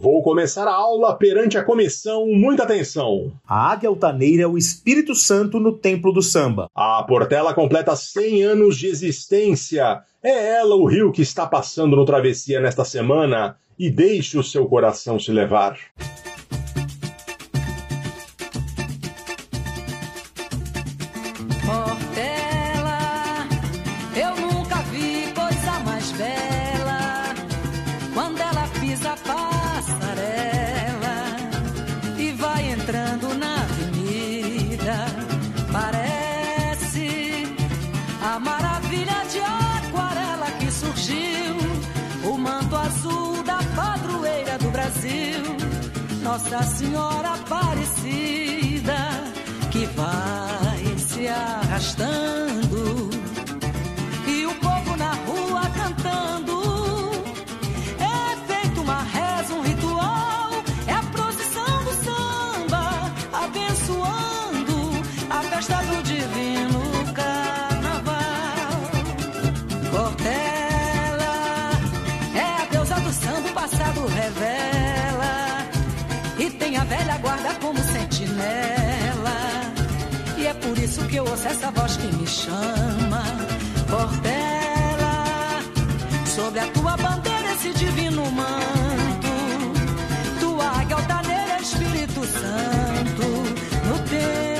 Vou começar a aula perante a comissão, muita atenção. A águia altaneira é o Espírito Santo no templo do samba. A Portela completa 100 anos de existência. É ela o rio que está passando no Travessia nesta semana. E deixe o seu coração se levar. Senhora Aparecida que vai se arrastando velha guarda como sentinela. E é por isso que eu ouço essa voz que me chama, Portela. Sobre a tua bandeira, esse divino manto, tua águia altaneira, Espírito Santo, no templo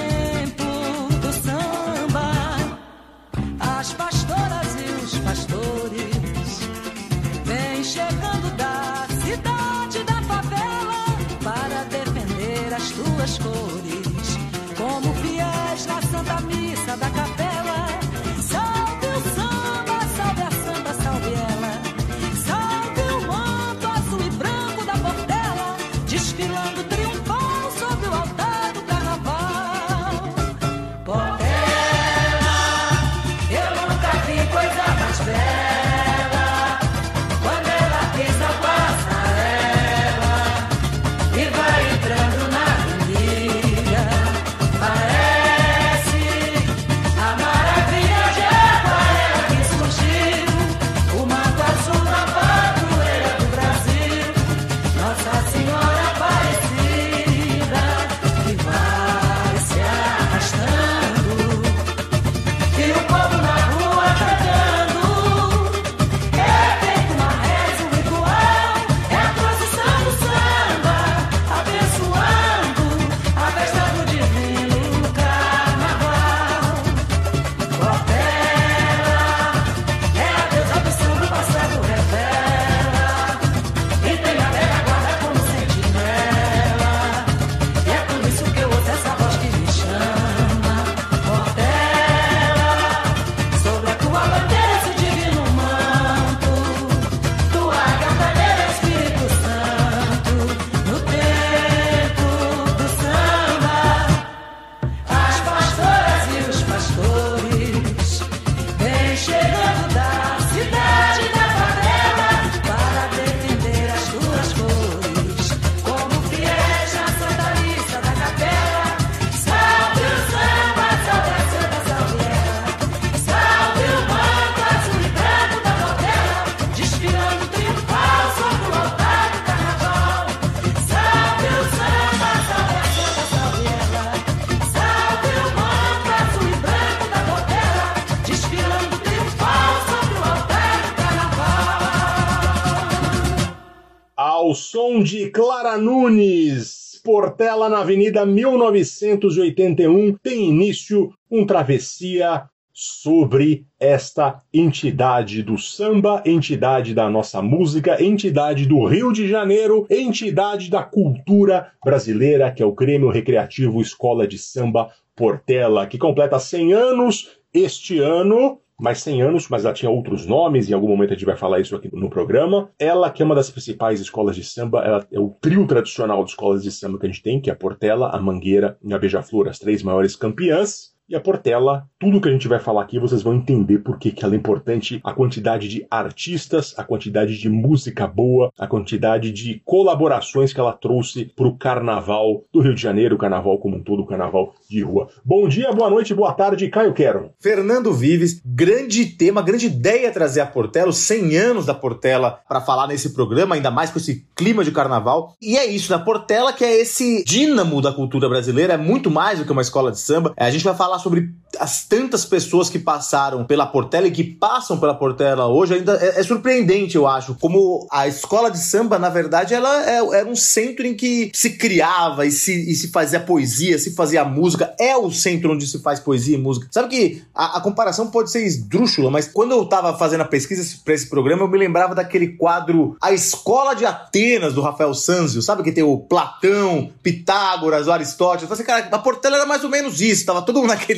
Ao som de Clara Nunes, Portela na Avenida 1981, tem início um travessia sobre esta entidade do samba, entidade da nossa música, entidade do Rio de Janeiro, entidade da cultura brasileira, que é o Grêmio Recreativo Escola de Samba Portela, que completa 100 anos este ano mais 100 anos, mas ela tinha outros nomes, em algum momento a gente vai falar isso aqui no programa. Ela, que é uma das principais escolas de samba, ela é o trio tradicional de escolas de samba que a gente tem, que é a Portela, a Mangueira e a Beija-Flor, as três maiores campeãs. E a Portela, tudo que a gente vai falar aqui, vocês vão entender por que ela é importante, a quantidade de artistas, a quantidade de música boa, a quantidade de colaborações que ela trouxe para o carnaval do Rio de Janeiro, o carnaval como um todo, o carnaval de rua. Bom dia, boa noite, boa tarde, Caio Quero. Fernando Vives, grande tema, grande ideia trazer a Portela, os 100 anos da Portela para falar nesse programa, ainda mais com esse clima de carnaval. E é isso, da Portela que é esse dínamo da cultura brasileira, é muito mais do que uma escola de samba. A gente vai falar sobre as tantas pessoas que passaram pela Portela e que passam pela Portela hoje. Ainda é, é surpreendente, eu acho, como a escola de samba, na verdade, ela é, era um centro em que se criava e se, e se fazia poesia, se fazia música. É o centro onde se faz poesia e música. Sabe que a, a comparação pode ser esdrúxula, mas quando eu tava fazendo a pesquisa para esse programa, eu me lembrava daquele quadro A Escola de Atenas, do Rafael Sanzio. Sabe que tem o Platão, Pitágoras, o Aristóteles. Eu falei assim, cara, a Portela era mais ou menos isso. Tava todo mundo naquele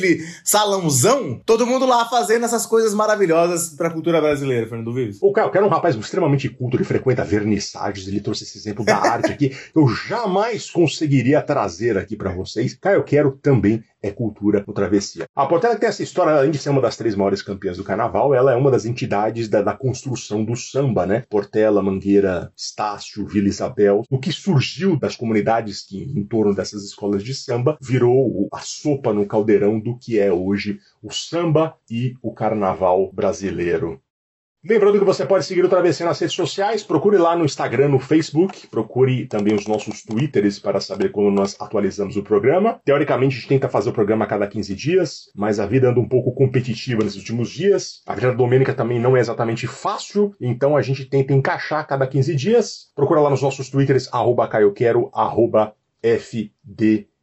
salãozão, todo mundo lá fazendo essas coisas maravilhosas pra cultura brasileira, Fernando Vives. O Caio Quero é um rapaz extremamente culto, ele frequenta vernissagens, ele trouxe esse exemplo da arte aqui. Eu jamais conseguiria trazer aqui para vocês. Caio Quero também é cultura no Travessia. A Portela tem essa história, além de ser uma das três maiores campeãs do carnaval, ela é uma das entidades da, da construção do samba, né? Portela, Mangueira, Estácio, Vila Isabel. O que surgiu das comunidades que, em torno dessas escolas de samba, virou a sopa no caldeirão do que é hoje o samba e o carnaval brasileiro. Lembrando que você pode seguir o Travessia nas redes sociais, procure lá no Instagram, no Facebook, procure também os nossos Twitters para saber quando nós atualizamos o programa. Teoricamente, a gente tenta fazer o programa a cada 15 dias, mas a vida anda um pouco competitiva nesses últimos dias. A vida domênica também não é exatamente fácil, então a gente tenta encaixar a cada 15 dias. Procura lá nos nossos Twitters, arroba caioquero, arroba fdvives.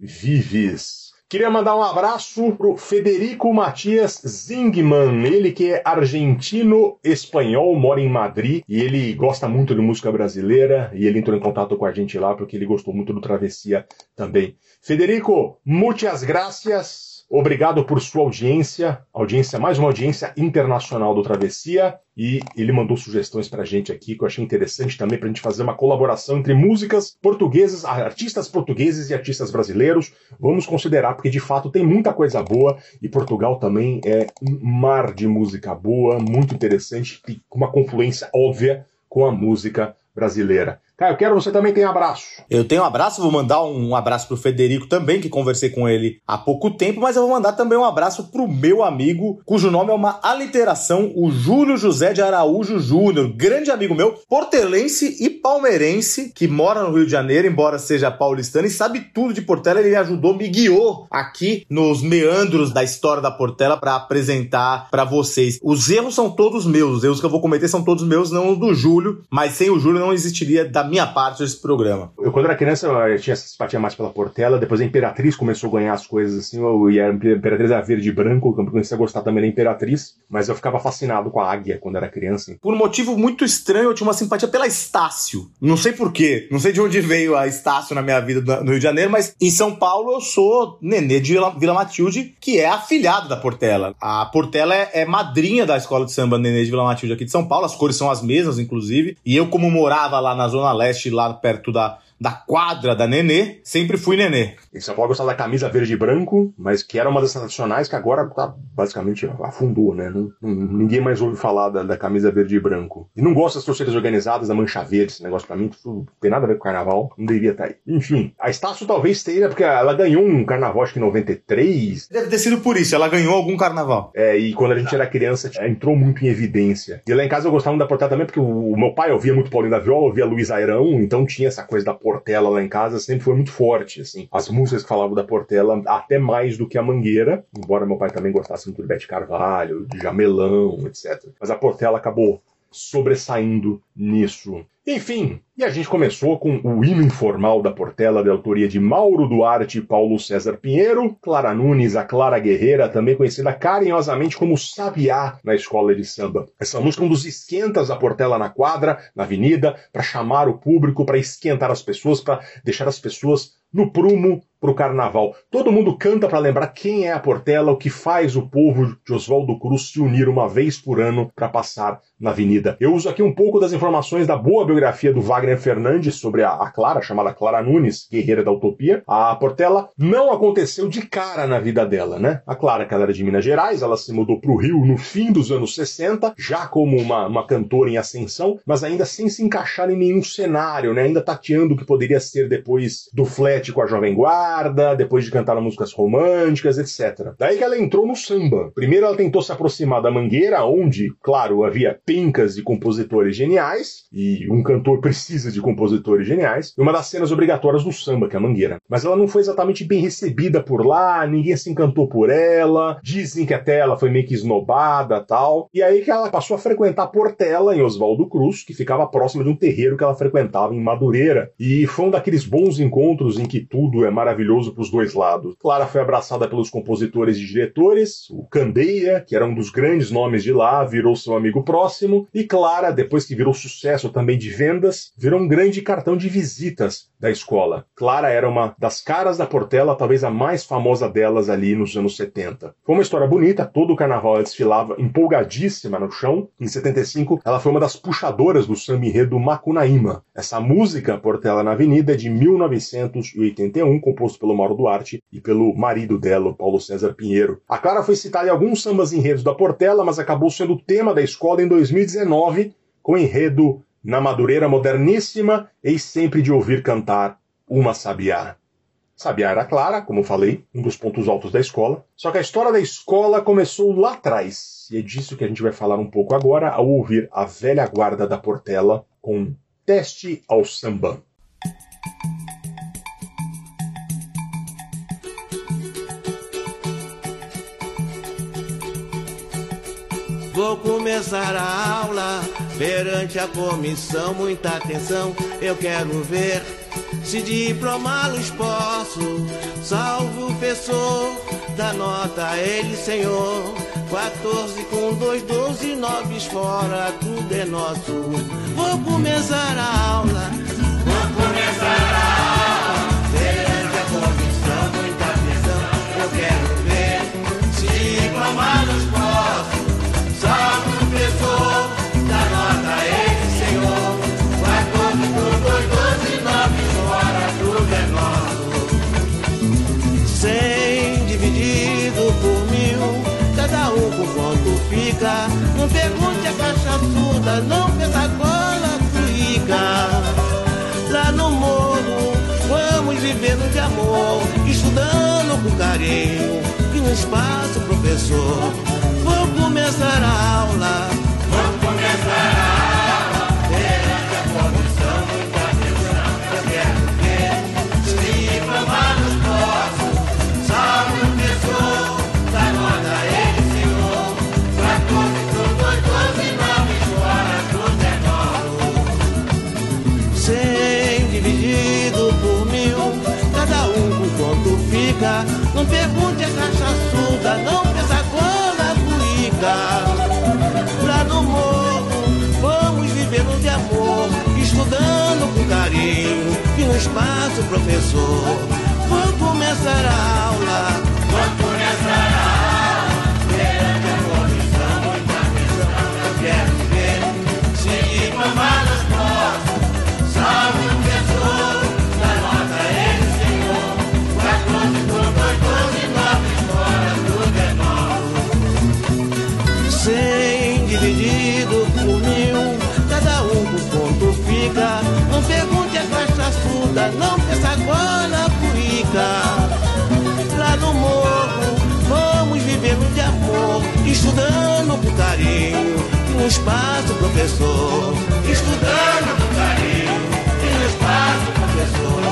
Queria mandar um abraço pro Federico Matias Zingman, ele que é argentino-espanhol, mora em Madrid e ele gosta muito de música brasileira e ele entrou em contato com a gente lá porque ele gostou muito do Travessia também. Federico, muitas gracias. Obrigado por sua audiência, audiência mais uma audiência internacional do Travessia e ele mandou sugestões pra gente aqui que eu achei interessante também pra gente fazer uma colaboração entre músicas portuguesas, artistas portugueses e artistas brasileiros. Vamos considerar porque de fato tem muita coisa boa e Portugal também é um mar de música boa, muito interessante com uma confluência óbvia com a música brasileira. Caio, quero você também tem abraço. Eu tenho um abraço, vou mandar um abraço pro Federico também, que conversei com ele há pouco tempo, mas eu vou mandar também um abraço pro meu amigo, cujo nome é uma aliteração, o Júlio José de Araújo Júnior, grande amigo meu, portelense e palmeirense, que mora no Rio de Janeiro, embora seja paulistano, e sabe tudo de Portela, ele me ajudou, me guiou aqui nos meandros da história da Portela para apresentar para vocês. Os erros são todos meus, os erros que eu vou cometer são todos meus, não os do Júlio, mas sem o Júlio não existiria da minha parte esse programa. Eu, quando era criança, eu tinha essa simpatia mais pela Portela, depois a Imperatriz começou a ganhar as coisas assim, eu, e a Imperatriz era verde e branco, eu comecei a gostar também da Imperatriz, mas eu ficava fascinado com a águia quando era criança. Por um motivo muito estranho, eu tinha uma simpatia pela Estácio. Não sei porquê, não sei de onde veio a Estácio na minha vida no Rio de Janeiro, mas em São Paulo eu sou nenê de Vila, Vila Matilde, que é afilhado da Portela. A Portela é, é madrinha da escola de samba Nenê de Vila Matilde aqui de São Paulo, as cores são as mesmas, inclusive, e eu, como morava lá na Zona Leste, lá perto da, da quadra da Nenê, sempre fui Nenê. Em São Paulo eu gostava da camisa verde e branco, mas que era uma das tradicionais que agora tá, basicamente afundou, né? Não, não, ninguém mais ouve falar da, da, camisa verde e branco. E não gosto das torcidas organizadas, da mancha verde, esse negócio pra mim, tudo, tem nada a ver com carnaval, não devia estar aí. Enfim, a Estácio talvez tenha, porque ela ganhou um carnaval acho que em 93. Deve ter sido por isso, ela ganhou algum carnaval. É, e quando a gente era criança, entrou muito em evidência. E lá em casa eu gostava muito da Portela também, porque o, o meu pai ouvia muito Paulinho da Viola, ouvia Luiz Airão, então tinha essa coisa da Portela lá em casa, sempre foi muito forte, assim. As músicas que falavam da Portela até mais do que a Mangueira, embora meu pai também gostasse muito de Bete Carvalho, de Jamelão, etc. Mas a Portela acabou sobressaindo nisso. Enfim, e a gente começou com o hino informal da Portela, de autoria de Mauro Duarte e Paulo César Pinheiro, Clara Nunes, a Clara Guerreira, também conhecida carinhosamente como Sabiá na escola de samba. Essa música é um dos esquentas da Portela na quadra, na avenida, para chamar o público, para esquentar as pessoas, para deixar as pessoas no prumo pro carnaval. Todo mundo canta para lembrar quem é a Portela, o que faz o povo de Oswaldo Cruz se unir uma vez por ano para passar na avenida. Eu uso aqui um pouco das informações da boa biografia do Wagner Fernandes sobre a, a Clara, chamada Clara Nunes, guerreira da utopia. A Portela não aconteceu de cara na vida dela, né? A Clara, que ela era de Minas Gerais, ela se mudou pro Rio no fim dos anos 60, já como uma, uma cantora em ascensão, mas ainda sem se encaixar em nenhum cenário, né? Ainda tateando o que poderia ser depois do flat com a Jovem Guarda, depois de cantar músicas românticas, etc. Daí que ela entrou no samba. Primeiro ela tentou se aproximar da Mangueira, onde, claro, havia pencas de compositores geniais, e um cantor precisa de compositores geniais, e uma das cenas obrigatórias do samba, que é a Mangueira. Mas ela não foi exatamente bem recebida por lá, ninguém se encantou por ela, dizem que até ela foi meio que esnobada tal. E aí que ela passou a frequentar Portela, em Oswaldo Cruz, que ficava próximo de um terreiro que ela frequentava em Madureira. E foi um daqueles bons encontros em que tudo é maravilhoso para os dois lados. Clara foi abraçada pelos compositores e diretores, o Candeia, que era um dos grandes nomes de lá, virou seu amigo próximo, e Clara, depois que virou sucesso também de vendas, virou um grande cartão de visitas da escola. Clara era uma das caras da Portela, talvez a mais famosa delas ali nos anos 70. Foi uma história bonita, todo o carnaval ela desfilava empolgadíssima no chão. Em 75, ela foi uma das puxadoras do samba enredo Macunaíma. Essa música, Portela na Avenida, é de 1981, composto pelo Mauro Duarte e pelo marido dela, Paulo César Pinheiro. A Clara foi citada em alguns sambas enredos da Portela, mas acabou sendo o tema da escola em 2019, com enredo na Madureira Moderníssima, eis sempre de ouvir cantar uma sabiá. Sabiá era Clara, como falei, um dos pontos altos da escola. Só que a história da escola começou lá atrás. E é disso que a gente vai falar um pouco agora ao ouvir a velha guarda da Portela com Teste ao Samba. Vou começar a aula perante a comissão, muita atenção, eu quero ver se diplomá-los posso. Salve o professor, da nota ele, senhor. 14 com 2, 12, 9 fora, tudo é nosso. Vou começar a aula. Vou começar a aula. Perante a comissão, muita atenção, eu quero ver se diplomá-los Não pergunte a caixa surda, não pensa cola fica. Lá no morro, vamos vivendo de amor, estudando com carinho, que no espaço, professor. Começar a aula. Vou começar a aula. Perante a comissão, muita atenção. Eu quero ver se diplomados posso. Salve o professor, da nota a ele, senhor. 14 por 2, 12, 9 fora, tudo é novo. Cem dividido por mil, cada um com quanto fica. Não pergunte a caixa surda, não espaço, professor. Vou começar a aula. Surda, não pensa agora cuica. Lá no morro, vamos vivendo de amor, estudando com carinho, e no espaço, professor. Estudando com carinho, e no espaço, professor.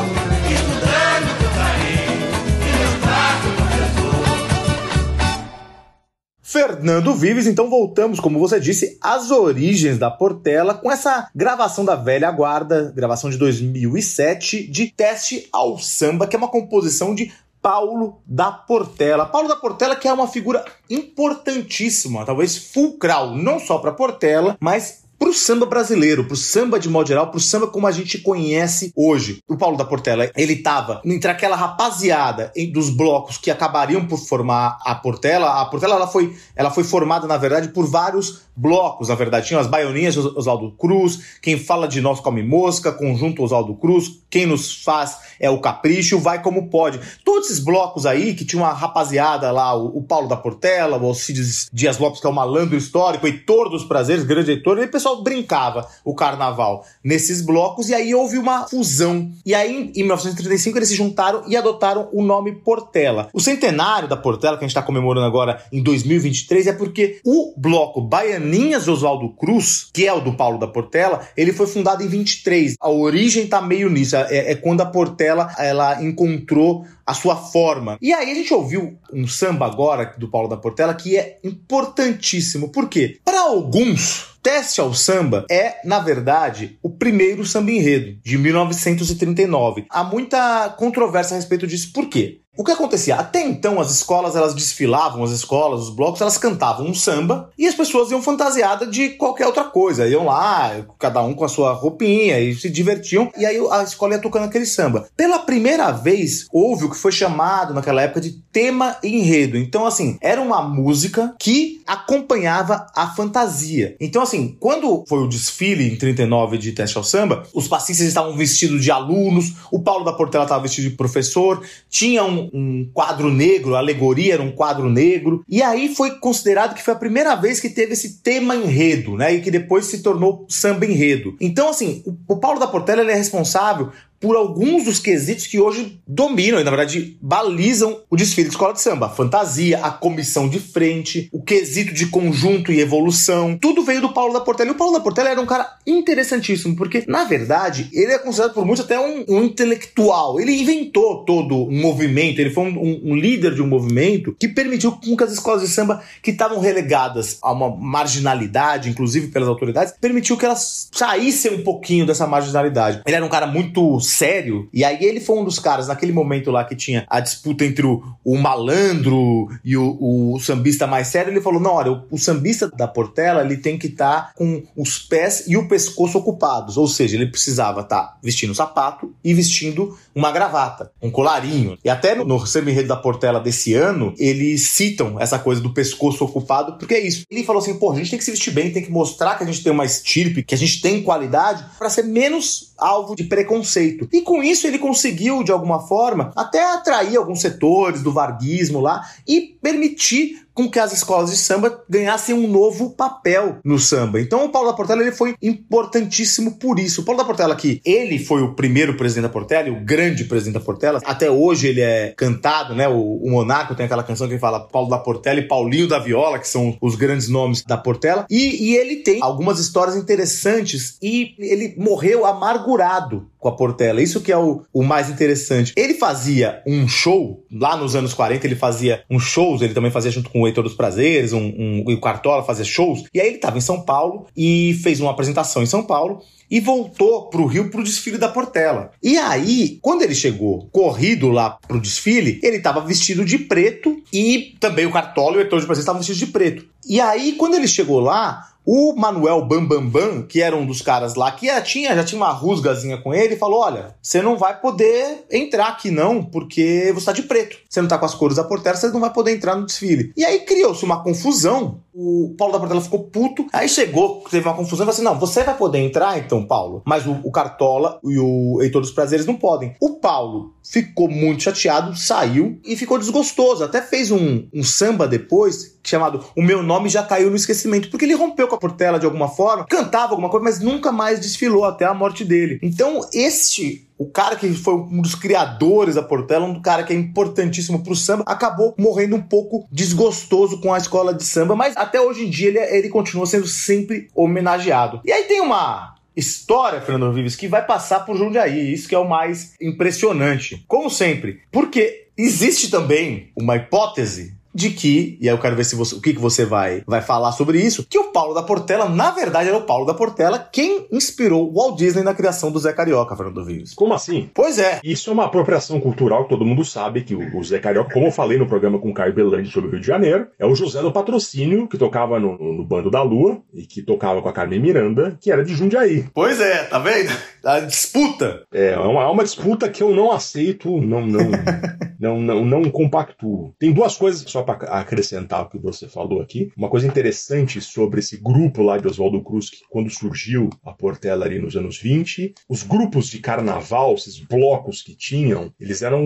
Fernando Vives, então voltamos, como você disse, às origens da Portela com essa gravação da velha guarda, gravação de 2007, de Teste ao Samba, que é uma composição de Paulo da Portela. Paulo da Portela que é uma figura importantíssima, talvez fulcral, não só para Portela, mas pro samba brasileiro, pro samba de modo geral, pro samba como a gente conhece hoje. O Paulo da Portela, ele tava entre aquela rapaziada dos blocos que acabariam por formar a Portela. A Portela ela foi, ela foi formada, na verdade, por vários blocos, na verdade. Tinha as Baioninhas, Os- Oswaldo Cruz, quem fala de nós come mosca, conjunto Oswaldo Cruz, quem nos faz é o Capricho, vai como pode. Todos esses blocos aí, que tinha uma rapaziada lá, o, Paulo da Portela, o Alcides Dias Lopes, que é o malandro histórico, Heitor dos Prazeres, grande Heitor, e o pessoal brincava o carnaval nesses blocos, e aí houve uma fusão. E aí, em 1935, eles se juntaram e adotaram o nome Portela. O centenário da Portela, que a gente está comemorando agora em 2023, é porque o bloco Baianinhas Oswaldo Cruz, que é o do Paulo da Portela, ele foi fundado em 23. A origem tá meio nisso, é, é quando a Portela ela encontrou a sua forma. E aí a gente ouviu um samba agora do Paulo da Portela que é importantíssimo. Por quê? Para alguns, Teste ao Samba é, na verdade, o primeiro samba enredo de 1939. Há muita controvérsia a respeito disso. Por quê? O que acontecia? Até então, as escolas elas desfilavam, as escolas, os blocos, elas cantavam um samba e as pessoas iam fantasiadas de qualquer outra coisa. Iam lá, cada um com a sua roupinha e se divertiam. E aí a escola ia tocando aquele samba. Pela primeira vez, houve o que foi chamado naquela época de tema enredo. Então, assim, era uma música que acompanhava a fantasia. Então, assim, quando foi o desfile em 39 de Teste ao Samba, os passistas estavam vestidos de alunos, o Paulo da Portela estava vestido de professor, tinha um, um quadro negro, a alegoria era um quadro negro, e aí foi considerado que foi a primeira vez que teve esse tema enredo, né? E que depois se tornou samba enredo. Então, assim, o, o Paulo da Portela é responsável por alguns dos quesitos que hoje dominam e, na verdade, balizam o desfile de escola de samba. A fantasia, a comissão de frente, o quesito de conjunto e evolução. Tudo veio do Paulo da Portela. E o Paulo da Portela era um cara interessantíssimo, porque, na verdade, ele é considerado por muitos até um, um intelectual. Ele inventou todo um movimento, ele foi um, um- líder de um movimento que permitiu com que as escolas de samba que estavam relegadas a uma marginalidade, inclusive pelas autoridades, permitiu que elas saíssem um pouquinho dessa marginalidade. Ele era um cara muito sério, e aí ele foi um dos caras, naquele momento lá que tinha a disputa entre o, o malandro e o, o sambista mais sério, ele falou: não, olha, o, o sambista da Portela ele tem que estar com os pés e o pescoço ocupados, ou seja, ele precisava estar vestindo sapato e vestindo uma gravata, um colarinho. E até no, no samba enredo da Portela desse ano, eles citam essa coisa do pescoço ocupado, porque é isso. Ele falou assim: pô, a gente tem que se vestir bem, tem que mostrar que a gente tem uma estirpe, que a gente tem qualidade, para ser menos alvo de preconceito. E com isso ele conseguiu, de alguma forma, até atrair alguns setores do varguismo lá e permitir com que as escolas de samba ganhassem um novo papel no samba. Então o Paulo da Portela ele foi importantíssimo por isso. O Paulo da Portela que ele foi o primeiro presidente da Portela, o grande presidente da Portela. Até hoje ele é cantado, né? O, o Monaco tem aquela canção que fala Paulo da Portela e Paulinho da Viola, que são os grandes nomes da Portela. E, e ele tem algumas histórias interessantes e ele morreu amargurado com a Portela. Isso que é o, o mais interessante. Ele fazia um show, lá nos anos 40, ele fazia uns shows, ele também fazia junto com o Heitor dos Prazeres, um, um, o Cartola fazia shows. E aí ele estava em São Paulo e fez uma apresentação em São Paulo e voltou pro Rio pro desfile da Portela. E aí, quando ele chegou corrido lá pro desfile, ele estava vestido de preto e também o Cartola e o Heitor dos Prazeres estavam vestidos de preto. E aí, quando ele chegou lá, o Manuel Bambambam, Bam Bam, que era um dos caras lá, que já tinha, já tinha uma rusgazinha com ele, falou: Olha, você não vai poder entrar aqui não, porque você tá de preto. Você não tá com as cores da Portela, você não vai poder entrar no desfile. E aí criou-se uma confusão. O Paulo da Portela ficou puto. Aí chegou, teve uma confusão e falou assim: Não, você vai poder entrar então, Paulo. Mas o, o Cartola e o Heitor dos Prazeres não podem. O Paulo ficou muito chateado, saiu e ficou desgostoso. Até fez um, um samba depois, chamado O Meu Nome Já Caiu no Esquecimento, porque ele rompeu com a Portela de alguma forma, cantava alguma coisa, mas nunca mais desfilou até a morte dele. Então, este o cara que foi um dos criadores da Portela, um cara que é importantíssimo pro samba, acabou morrendo um pouco desgostoso com a escola de samba, mas até hoje em dia ele, ele continua sendo sempre homenageado. E aí tem uma história, Fernando Vives, que vai passar por Jundiaí, isso que é o mais impressionante. Como sempre, porque existe também uma hipótese de que, e aí eu quero ver se você, o que, que você vai, vai falar sobre isso, que o Paulo da Portela, na verdade, era o Paulo da Portela quem inspirou o Walt Disney na criação do Zé Carioca, Fernando Vives. Como assim? Pois é. Isso é uma apropriação cultural que todo mundo sabe que o o Zé Carioca, como eu falei no programa com o Caio Belandi sobre o Rio de Janeiro, é o José do Patrocínio, que tocava no, no Bando da Lua e que tocava com a Carmen Miranda, que era de Jundiaí. Pois é, tá vendo? A disputa. É, é uma, é uma disputa que eu não aceito, não, não, não, não, não compactuo. Tem duas coisas só para acrescentar o que você falou aqui. Uma coisa interessante sobre esse grupo lá de Oswaldo Cruz, que quando surgiu a Portela ali nos anos 20, os grupos de carnaval, esses blocos que tinham, eles eram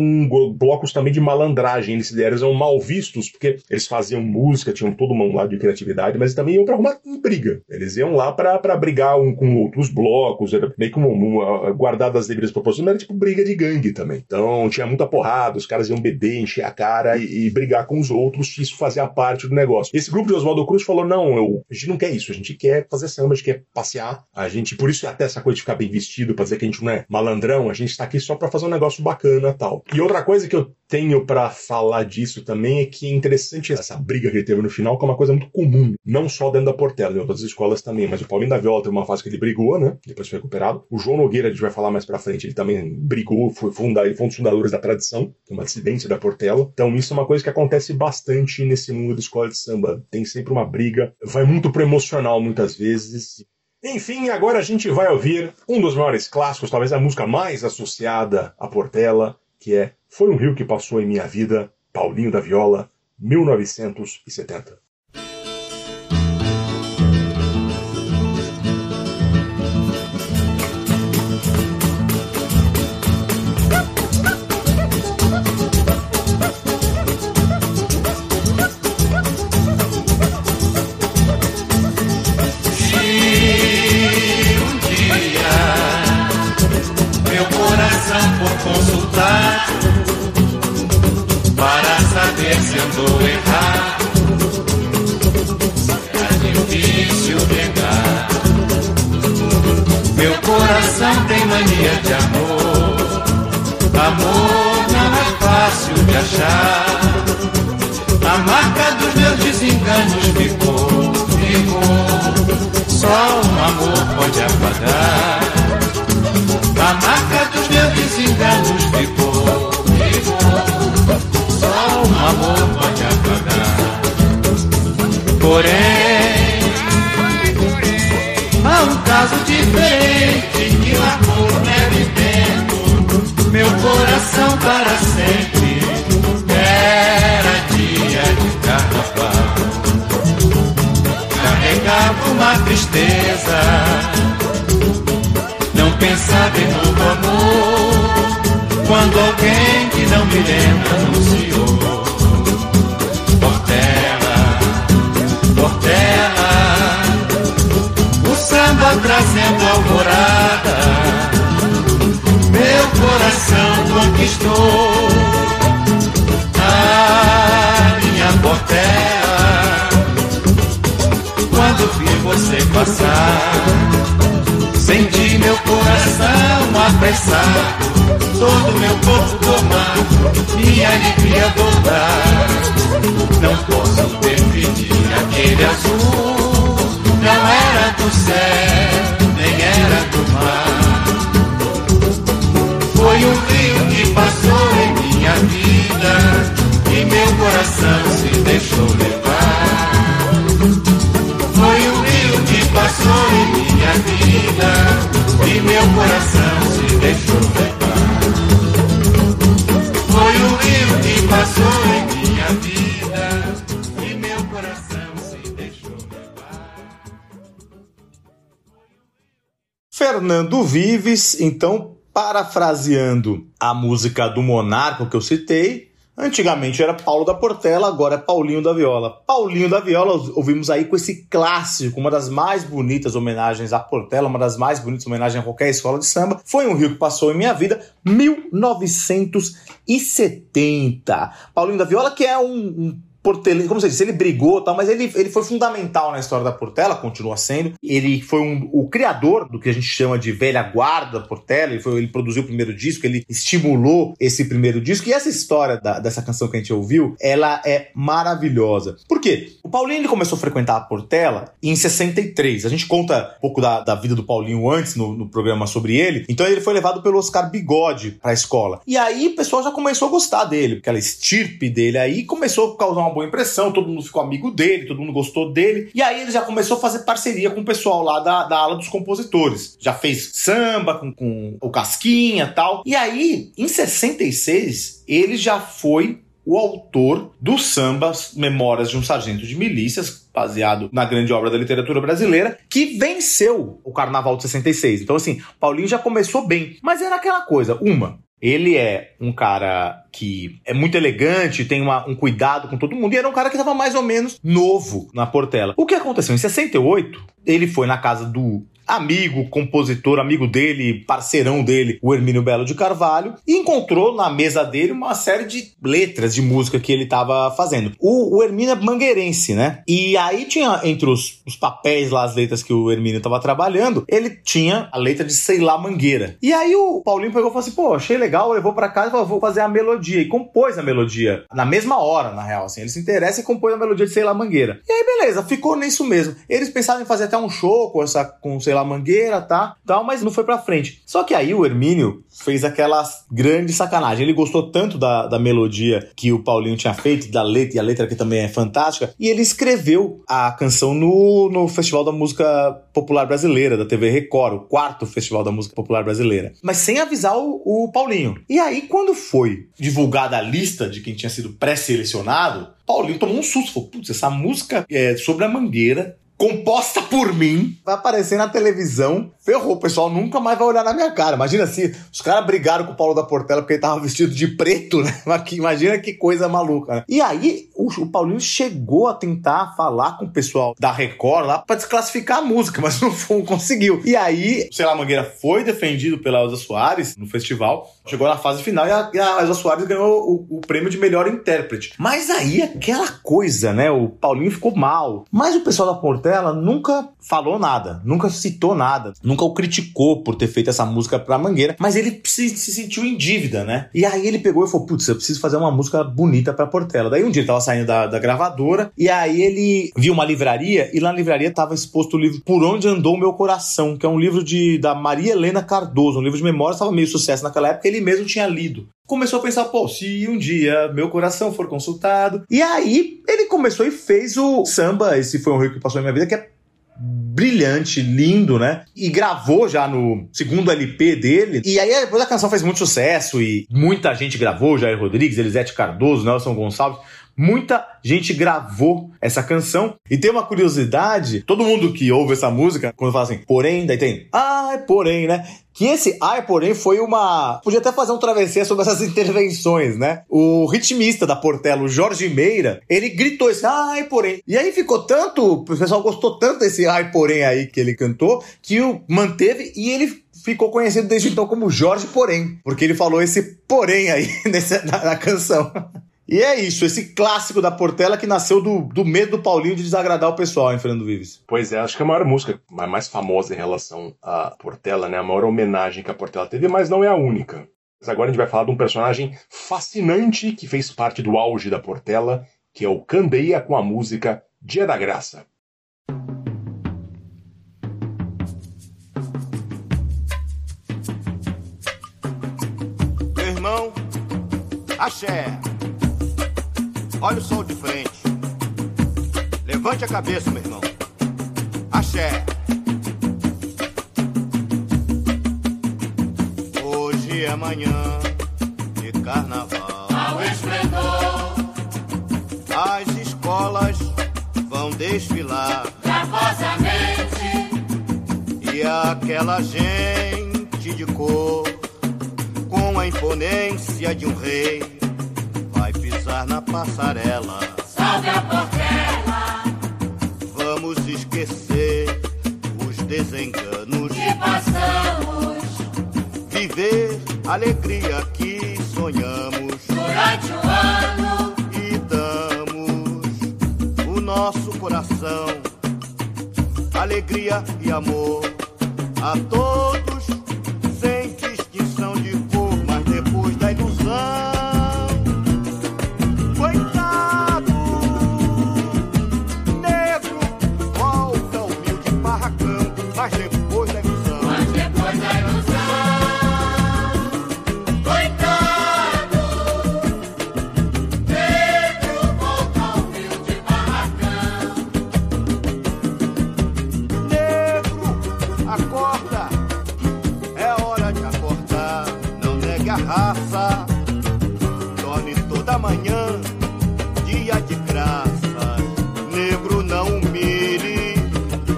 blocos também de malandragem, eles eram mal vistos porque eles faziam música, tinham todo um lado de criatividade, mas também iam pra arrumar briga. Eles iam lá pra brigar um com outros blocos, era meio que um, um, guardado as devidas proporções, mas era tipo briga de gangue também. Então tinha muita porrada, os caras iam beber, encher a cara e, e brigar com os outros, isso fazia parte do negócio. Esse grupo de Oswaldo Cruz falou: não, eu, a gente não quer isso, a gente quer fazer samba, a gente quer passear, a gente, por isso até essa coisa de ficar bem vestido, pra dizer que a gente não é malandrão, a gente tá aqui só pra fazer um negócio bacana tal. E outra coisa que eu tenho pra falar disso também é que é interessante essa briga que ele teve no final, que é uma coisa muito comum, não só dentro da Portela, em outras escolas também, mas o Paulinho da Viola teve uma fase que ele brigou, né? Depois foi recuperado. O João Nogueira, a gente vai falar mais pra frente, ele também brigou, foi, funda, ele foi um dos fundadores da tradição, é uma dissidência da Portela. Então isso é uma coisa que acontece bastante nesse mundo da escola de samba. Tem sempre uma briga, vai muito pro emocional muitas vezes. Enfim, agora a gente vai ouvir um dos maiores clássicos, talvez a música mais associada à Portela, que é Foi um Rio que Passou em Minha Vida, Paulinho da Viola, 1970. Fernando Vives, então, parafraseando a música do Monarca que eu citei, antigamente era Paulo da Portela, agora é Paulinho da Viola. Paulinho da Viola, ouvimos aí com esse clássico, uma das mais bonitas homenagens à Portela, uma das mais bonitas homenagens a qualquer escola de samba. Foi um rio que passou em minha vida, 1970. Paulinho da Viola, que é um, um Portela, como você disse, ele brigou tal, mas ele, ele foi fundamental na história da Portela, continua sendo. Ele foi um, o criador do que a gente chama de velha guarda da Portela, ele, foi, ele produziu o primeiro disco, ele estimulou esse primeiro disco. E essa história da- dessa canção que a gente ouviu, ela é maravilhosa. Por quê? O Paulinho ele começou a frequentar a Portela em 63. A gente conta um pouco da, da vida do Paulinho antes no, no programa sobre ele. Então ele foi levado pelo Oscar Bigode pra escola. E aí o pessoal já começou a gostar dele, aquela estirpe dele aí começou a causar uma boa impressão, todo mundo ficou amigo dele, todo mundo gostou dele. E aí ele já começou a fazer parceria com o pessoal lá da, da ala dos compositores. Já fez samba com, com o Casquinha tal. E aí, em 66, ele já foi o autor do samba Memórias de um Sargento de Milícias, baseado na grande obra da literatura brasileira, que venceu o Carnaval de 66. Então, assim, Paulinho já começou bem. Mas era aquela coisa, uma, ele é um cara que é muito elegante, tem uma- um cuidado com todo mundo, e era um cara que estava mais ou menos novo na Portela. O que aconteceu? Em 68, ele foi na casa do amigo, compositor, amigo dele, parceirão dele, o Hermínio Belo de Carvalho, e encontrou na mesa dele uma série de letras de música que ele estava fazendo. O, o Hermínio é mangueirense, né? E aí tinha entre os, os papéis lá, as letras que o Hermínio estava trabalhando, ele tinha a letra de Sei lá Mangueira. E aí o Paulinho pegou e falou assim: pô, achei legal, levou pra casa e falou: vou fazer a melodia. E compôs a melodia na mesma hora, na real. Assim, ele se interessa e compôs a melodia de Sei lá Mangueira. E aí, beleza, ficou nisso mesmo. Eles pensaram em fazer até um show com essa, com Sei lá Mangueira, tá? Tal, mas não foi pra frente. Só que aí o Hermínio fez aquela grande sacanagem. Ele gostou tanto da, da melodia que o Paulinho tinha feito, da letra, e a letra que também é fantástica, e ele escreveu a canção no, no Festival da Música Popular Brasileira, da TV Record, o quarto Festival da Música Popular Brasileira. Mas sem avisar o, o Paulinho. E aí, quando foi divulgada a lista de quem tinha sido pré-selecionado, Paulinho tomou um susto. Falou, putz, essa música é sobre a mangueira, composta por mim, vai aparecer na televisão. Ferrou, o pessoal nunca mais vai olhar na minha cara. Imagina se os caras brigaram com o Paulo da Portela porque ele tava vestido de preto, né? Imagina que coisa maluca, né? E aí, o, o Paulinho chegou a tentar falar com o pessoal da Record lá pra desclassificar a música, mas não foi- conseguiu. E aí, sei lá, Mangueira foi defendido pela Elza Soares no festival, chegou na fase final e a, a Elza Soares ganhou o, o prêmio de melhor intérprete. Mas aí, aquela coisa, né? O Paulinho ficou mal. Mas o pessoal da Portela nunca falou nada, nunca citou nada, nunca o criticou por ter feito essa música pra Mangueira, mas ele se, se sentiu em dívida, né? E aí ele pegou e falou: Putz, eu preciso fazer uma música bonita pra Portela. Daí um dia ele tava saindo da, da gravadora e aí ele viu uma livraria e lá na livraria tava exposto o livro Por Onde Andou Meu Coração, que é um livro de, da Maria Helena Cardoso, um livro de memórias, estava meio sucesso naquela época, ele mesmo tinha lido começou a pensar, pô, se um dia meu coração for consultado. E aí ele começou e fez o samba, esse foi um rio que passou na minha vida, que é brilhante, lindo, né? E gravou já no segundo LP dele. E aí depois a canção fez muito sucesso e muita gente gravou, Jair Rodrigues, Elisete Cardoso, Nelson Gonçalves. Muita gente gravou essa canção. E tem uma curiosidade: todo mundo que ouve essa música, quando fala assim, porém, daí tem, ai, porém, né? Que esse ai, porém, foi uma. Podia até fazer um travessia sobre essas intervenções, né? O ritmista da Portela, o Jorge Meira, ele gritou esse ai, porém. E aí ficou tanto. O pessoal gostou tanto desse ai, porém aí que ele cantou, que o manteve e ele ficou conhecido desde então como Jorge Porém, porque ele falou esse porém aí nessa, na, na canção. E é isso, esse clássico da Portela que nasceu do, do medo do Paulinho de desagradar o pessoal, hein, Fernando Vives? Pois é, acho que a maior música, a mais famosa em relação à Portela, né? A maior homenagem que a Portela teve, mas não é a única. Mas agora a gente vai falar de um personagem fascinante que fez parte do auge da Portela, que é o Candeia com a música Dia da Graça. Meu irmão, axé. Olha o sol de frente. Levante a cabeça, meu irmão. Axé. Hoje é manhã de carnaval. Ao esplendor. As escolas vão desfilar. E aquela gente de cor com a imponência de um rei, pisar na passarela. Salve a Portela! Vamos esquecer os desenganos. Que passamos, viver a alegria que sonhamos. durante o ano. E damos ilusão, alegria e amor a todos, manhã dia de graça. Negro não humilhe,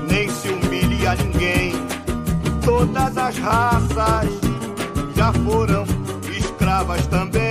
nem se humilhe a ninguém. Todas as raças já foram escravas também.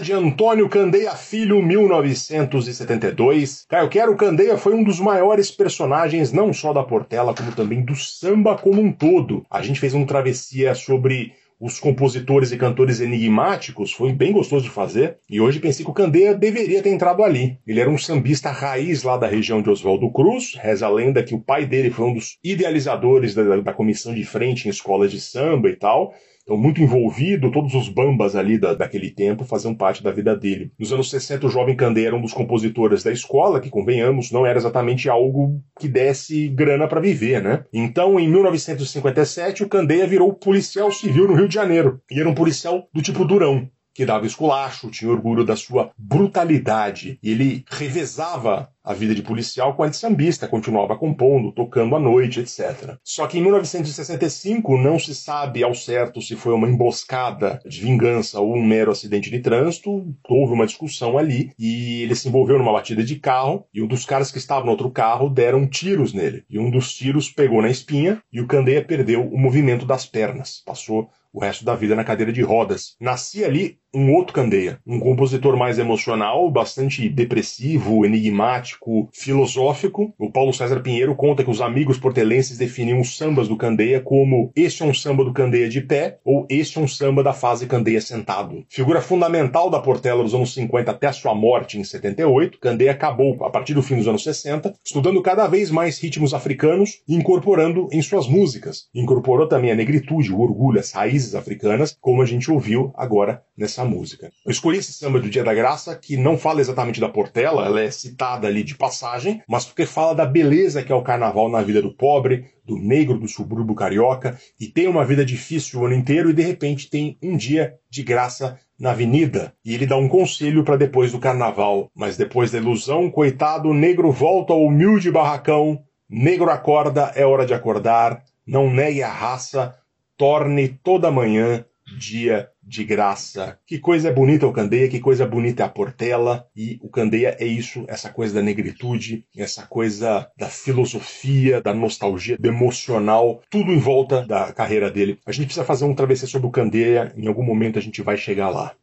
De Antônio Candeia Filho, 1972. Caio Quero Candeia foi um dos maiores personagens, não só da Portela, como também do samba como um todo. A gente fez uma travessia sobre os compositores e cantores enigmáticos, foi bem gostoso de fazer, e hoje pensei que o Candeia deveria ter entrado ali. Ele era um sambista raiz lá da região de Oswaldo Cruz, reza a lenda que o pai dele foi um dos idealizadores da, da comissão de frente em escolas de samba e tal, então, muito envolvido, todos os bambas ali da, daquele tempo faziam parte da vida dele. Nos anos 60, o jovem Candeia era um dos compositores da escola, que, convenhamos, não era exatamente algo que desse grana para viver, né? Então, em 1957, o Candeia virou policial civil no Rio de Janeiro. E era um policial do tipo durão. Que dava esculacho, tinha orgulho da sua brutalidade. E ele revezava a vida de policial com a de sambista, continuava compondo, tocando à noite, etc. Só que em 1965 não se sabe ao certo se foi uma emboscada de vingança ou um mero acidente de trânsito, houve uma discussão ali e ele se envolveu numa batida de carro e um dos caras que estava no outro carro deram tiros nele. E um dos tiros pegou na espinha e o Candeia perdeu o movimento das pernas, passou o resto da vida na cadeira de rodas. Nascia ali um outro Candeia, um compositor mais emocional, bastante depressivo, enigmático, filosófico. O Paulo César Pinheiro conta que os amigos portelenses definiam os sambas do Candeia como este é um samba do Candeia de pé ou este é um samba da fase Candeia sentado. Figura fundamental da Portela dos anos 50 até sua morte em 78, Candeia acabou, a partir do fim dos anos 60, estudando cada vez mais ritmos africanos e incorporando em suas músicas. Incorporou também a negritude, o orgulho, as raízes africanas, como a gente ouviu agora nessa música. Eu escolhi esse samba do Dia da Graça, que não fala exatamente da Portela, ela é citada ali de passagem, mas porque fala da beleza que é o carnaval na vida do pobre, do negro do subúrbio carioca, e tem uma vida difícil o ano inteiro e de repente tem um dia de graça na avenida. E ele dá um conselho para depois do carnaval. Mas depois da ilusão, coitado, o negro volta ao humilde barracão. Negro acorda, é hora de acordar. Não negue a raça, torne toda manhã dia de graça. Que coisa bonita o Candeia, que coisa bonita a Portela. E o Candeia é isso, essa coisa da negritude, essa coisa da filosofia, da nostalgia, do emocional, tudo em volta da carreira dele. A gente precisa fazer um travessia sobre o Candeia, em algum momento a gente vai chegar lá.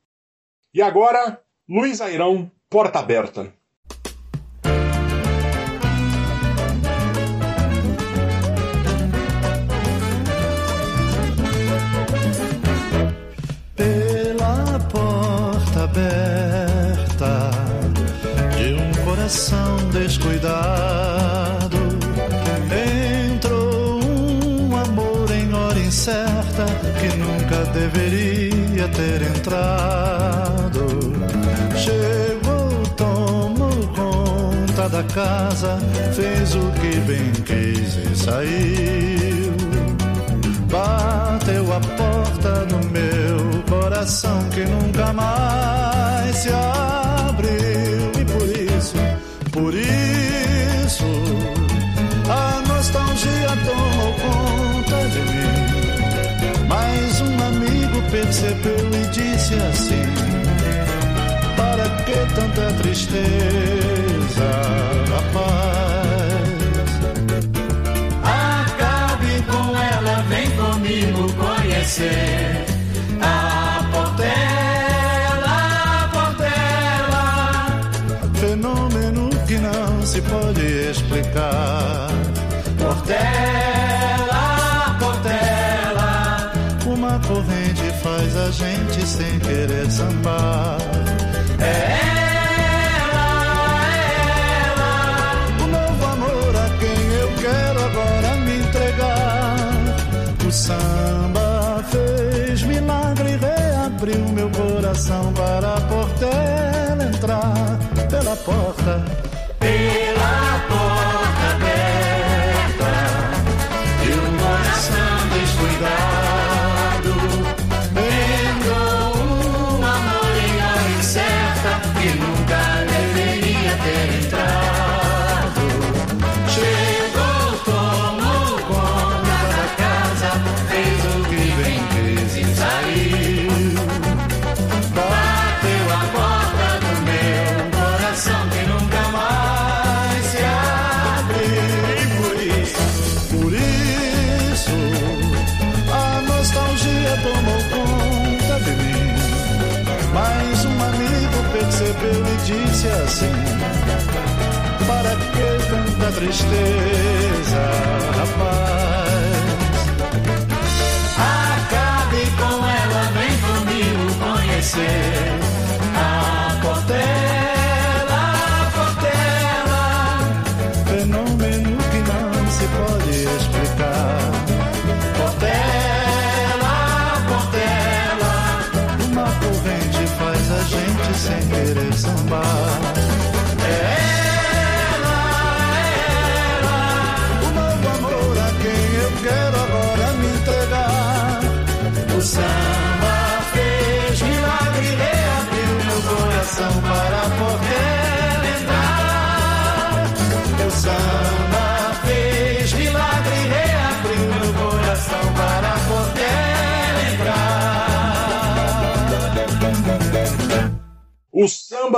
E agora, Luiz Airão, porta aberta casa, fez o que bem quis e saiu. Bateu a porta no meu coração que nunca mais se abriu. E por isso, por isso, a nostalgia tomou conta de mim. Mas um amigo percebeu e disse assim: Para que tanta tristeza, rapaz? Acabe com ela, vem comigo conhecer a Portela, a Portela. Fenômeno que não se pode explicar. Portela, Portela. Uma corrente faz a gente sem querer sambar. É samba fez milagre, reabriu meu coração para a portela entrar pela porta. Disse assim: Para que tanta tristeza, rapaz? Acabe com ela, vem comigo conhecer a Portela, a Portela. Fenômeno que não se pode explicar. Portela, Portela. Uma corrente faz a gente sem querer sambar.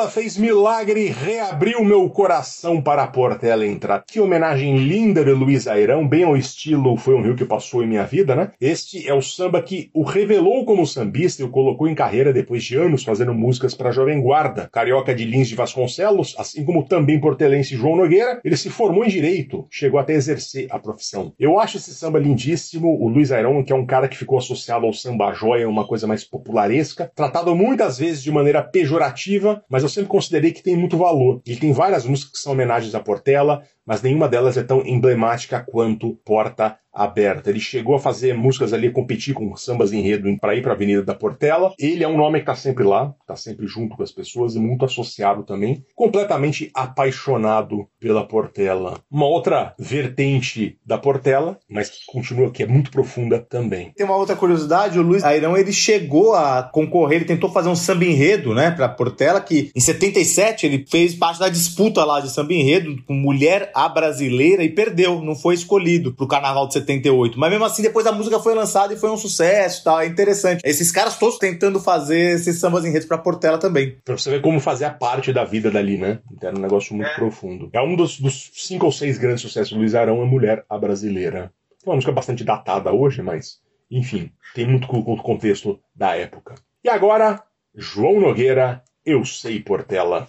Samba fez milagre e reabriu meu coração para a Portela entrar. Que homenagem linda de Luiz Airão, bem ao estilo Foi um Rio que Passou em Minha Vida, né? Este é o samba que o revelou como sambista e o colocou em carreira depois de anos fazendo músicas para a Jovem Guarda. Carioca de Lins de Vasconcelos, assim como também portelense João Nogueira, ele se formou em Direito, chegou até a exercer a profissão. Eu acho esse samba lindíssimo, o Luiz Airão, que é um cara que ficou associado ao samba joia, uma coisa mais popularesca, tratado muitas vezes de maneira pejorativa, mas eu sempre considerei que tem muito valor. Ele tem várias músicas que são homenagens à Portela, mas nenhuma delas é tão emblemática quanto Porta Aberta. Ele chegou a fazer músicas ali, competir com sambas enredo para ir para a Avenida da Portela. Ele é um nome que está sempre lá, está sempre junto com as pessoas e muito associado também. Completamente apaixonado pela Portela. Uma outra vertente da Portela, mas que continua que é muito profunda também. Tem uma outra curiosidade, o Luiz Airão, ele chegou a concorrer, ele tentou fazer um samba enredo, né, pra Portela, que em 77 ele fez parte da disputa lá de samba enredo com Mulher a Brasileira e perdeu, não foi escolhido pro Carnaval de 78. Mas mesmo assim, depois a música foi lançada e foi um sucesso, tá? É interessante. Esses caras todos tentando fazer esses sambas enredos pra Portela também. Pra você ver como fazer a parte da vida dali, né? Era um negócio muito profundo. É um dos, dos cinco ou seis grandes sucessos do Luiz Arão, a Mulher a Brasileira. É uma música bastante datada hoje, mas, enfim, tem muito co- co- contexto da época. E agora, João Nogueira, Eu Sei Portela.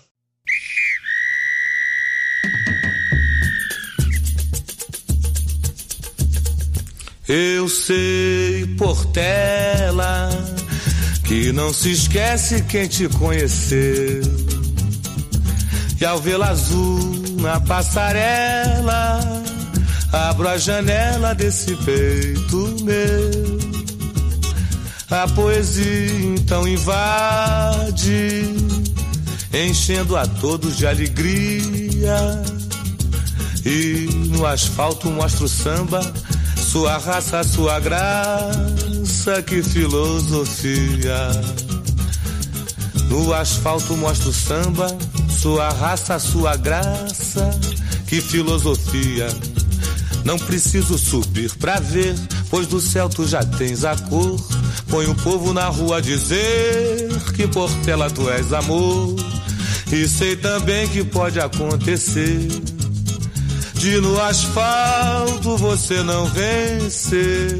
Eu sei, Portela, que não se esquece quem te conheceu. E ao vê-la azul na passarela, abro a janela desse peito meu. A poesia então invade, enchendo a todos de alegria. E no asfalto mostra o samba, sua raça, sua graça, que filosofia. No asfalto mostra o samba, sua raça, sua graça, que filosofia. Não preciso subir pra ver, pois do céu tu já tens a cor. Põe o povo na rua dizer que Portela tu és amor. E sei também que pode acontecer de no asfalto você não vencer.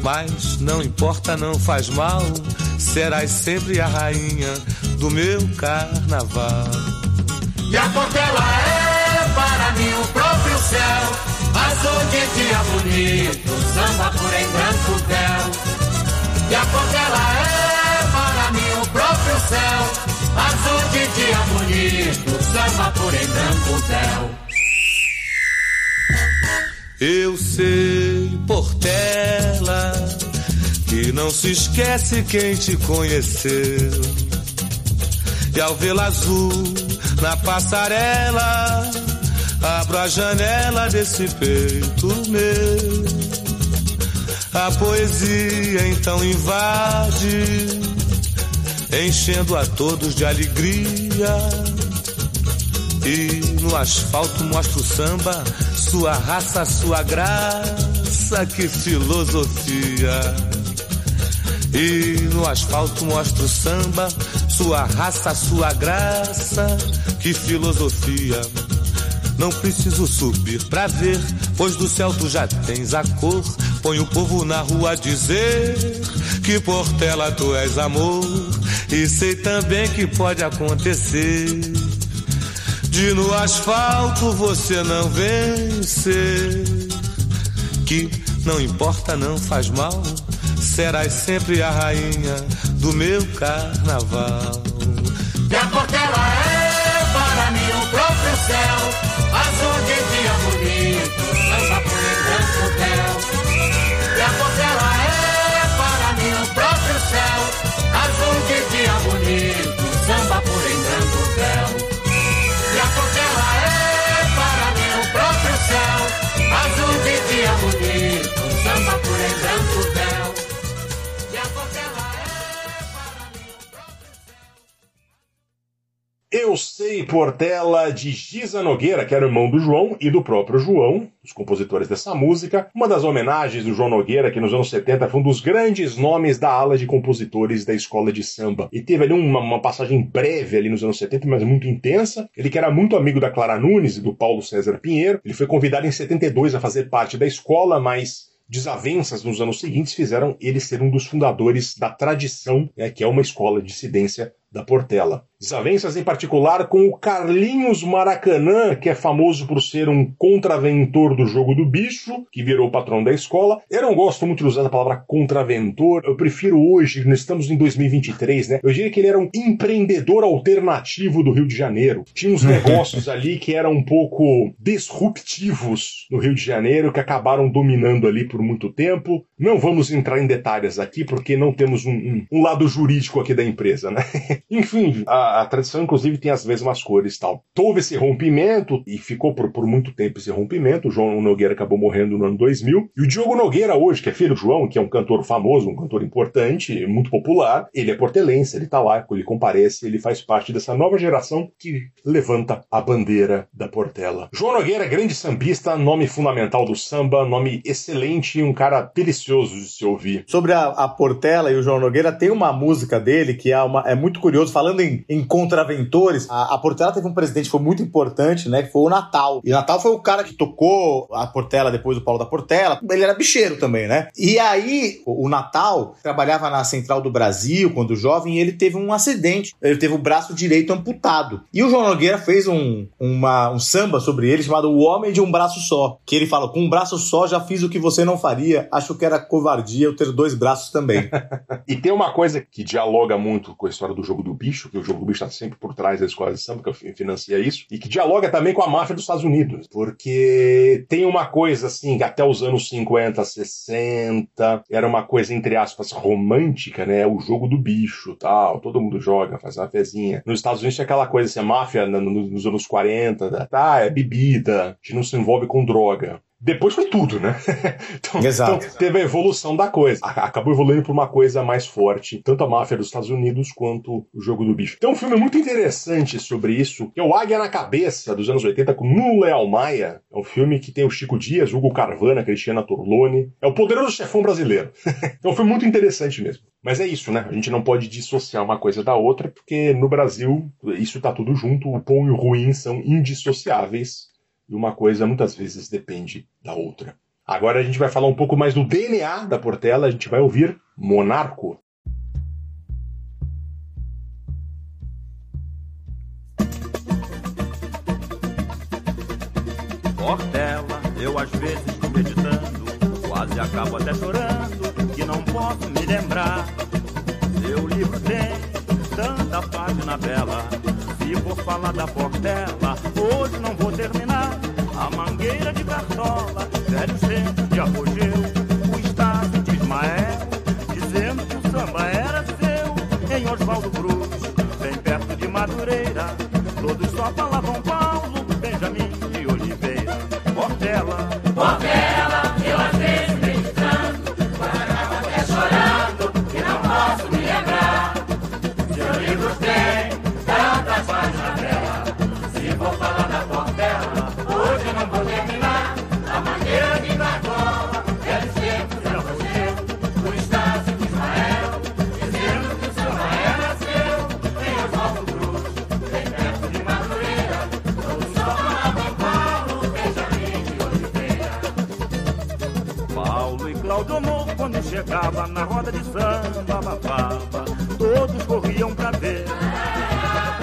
Mas não importa, não faz mal, serás sempre a rainha do meu carnaval. E a Portela é para mim o próprio céu, azul de dia bonito, samba por em branco véu. E a Portela é para mim o próprio céu, azul de dia bonito, samba por em branco véu. Eu sei, Portela, que não se esquece quem te conheceu. E ao vê-la azul na passarela, abro a janela desse peito meu. A poesia então invade, enchendo a todos de alegria. E no asfalto mostra o samba, sua raça, sua graça, que filosofia. E no asfalto mostra o samba, sua raça, sua graça, que filosofia. Não preciso subir pra ver, pois do céu tu já tens a cor. Põe o povo na rua a dizer que Portela tu és amor. E sei também que pode acontecer de no asfalto você não vencer. Que não importa, não faz mal, serás sempre a rainha do meu carnaval. E a Portela é para mim o próprio céu, dia bonito, samba por em branco Eu Sei Portela de Giza Nogueira, que era irmão do João e do próprio João, os compositores dessa música. Uma das homenagens do João Nogueira, que nos anos 70 foi um dos grandes nomes da ala de compositores da escola de samba. E teve ali uma, uma passagem breve ali nos anos 70, mas muito intensa. Ele que era muito amigo da Clara Nunes e do Paulo César Pinheiro. Ele foi convidado em 72 a fazer parte da escola, mas desavenças nos anos seguintes fizeram ele ser um dos fundadores da tradição, né, que é uma escola de dissidência da Portela. Desavenças em particular com o Carlinhos Maracanã, que é famoso por ser um contraventor do jogo do bicho, que virou patrão da escola. Eu não gosto muito de usar a palavra contraventor, eu prefiro hoje, nós estamos em 2023, né? Eu diria que ele era um empreendedor alternativo do Rio de Janeiro. Tinha uns negócios ali que eram um pouco disruptivos no Rio de Janeiro, que acabaram dominando ali por muito tempo. Não vamos entrar em detalhes aqui, porque não temos um, um- um lado jurídico aqui da empresa, né? Enfim, a, a tradição, inclusive, tem as mesmas cores tal. Houve esse rompimento, e ficou por, por muito tempo esse rompimento. O João Nogueira acabou morrendo no ano 2000. E o Diogo Nogueira, hoje, que é filho do João, que é um cantor famoso, um cantor importante, muito popular, ele é portelense, ele tá lá, ele comparece, ele faz parte dessa nova geração que levanta a bandeira da Portela. João Nogueira, grande sambista, nome fundamental do samba, nome excelente um cara delicioso de se ouvir. Sobre a, a Portela e o João Nogueira, tem uma música dele que é, uma, é muito curioso. Falando em, em contraventores, a, a Portela teve um presidente que foi muito importante, né? Que foi o Natal. E o Natal foi o cara que tocou a Portela depois do Paulo da Portela. Ele era bicheiro também, né? E aí, o, o Natal trabalhava na Central do Brasil quando jovem e ele teve um acidente. Ele teve o braço direito amputado. E o João Nogueira fez um, uma- um samba sobre ele chamado O Homem de um Braço Só. Que ele fala: com um braço só já fiz o que você não faria. Acho que era covardia eu ter dois braços também. E tem uma coisa que dialoga muito com a história do jogo Jogo do Bicho, que o Jogo do Bicho está sempre por trás da escola de samba, que financia isso, e que dialoga também com a máfia dos Estados Unidos, porque tem uma coisa assim, até os anos 50, 60, era uma coisa, entre aspas, romântica, né? O jogo do bicho tal, todo mundo joga, faz uma fezinha. Nos Estados Unidos tinha aquela coisa assim, a máfia no- no- nos anos 40, tá, é bebida, a gente não se envolve com droga. Depois foi tudo, né? então, Exato. então teve a evolução da coisa. Acabou evoluindo para uma coisa mais forte, tanto a máfia dos Estados Unidos quanto o jogo do bicho. Tem um filme muito interessante sobre isso, que é o Águia na Cabeça, dos anos 80, com Nuno Leal Maia. É um filme que tem o Chico Dias, Hugo Carvana, Cristiana Torlone. É o poderoso chefão brasileiro. é um filme muito interessante mesmo. Mas é isso, né? A gente não pode dissociar uma coisa da outra, porque no Brasil isso tá tudo junto, o bom e o ruim são indissociáveis. E uma coisa muitas vezes depende da outra. Agora a gente vai falar um pouco mais do DNA da Portela, a gente vai ouvir Monarco. Portela, eu às vezes tô meditando, quase acabo até chorando, que não posso me lembrar. Seu livro tem tanta página bela, se for falar da Portela, hoje não vou terminar. A mangueira de cartola, velho centro de apogeu, o Estácio de Ismael, dizendo que o samba era seu, em Oswaldo Cruz, bem perto de Madureira, todos só falavam Paulo, Benjamin de Oliveira, Portela. Portela, chegava na roda de samba, babava, todos corriam pra ver,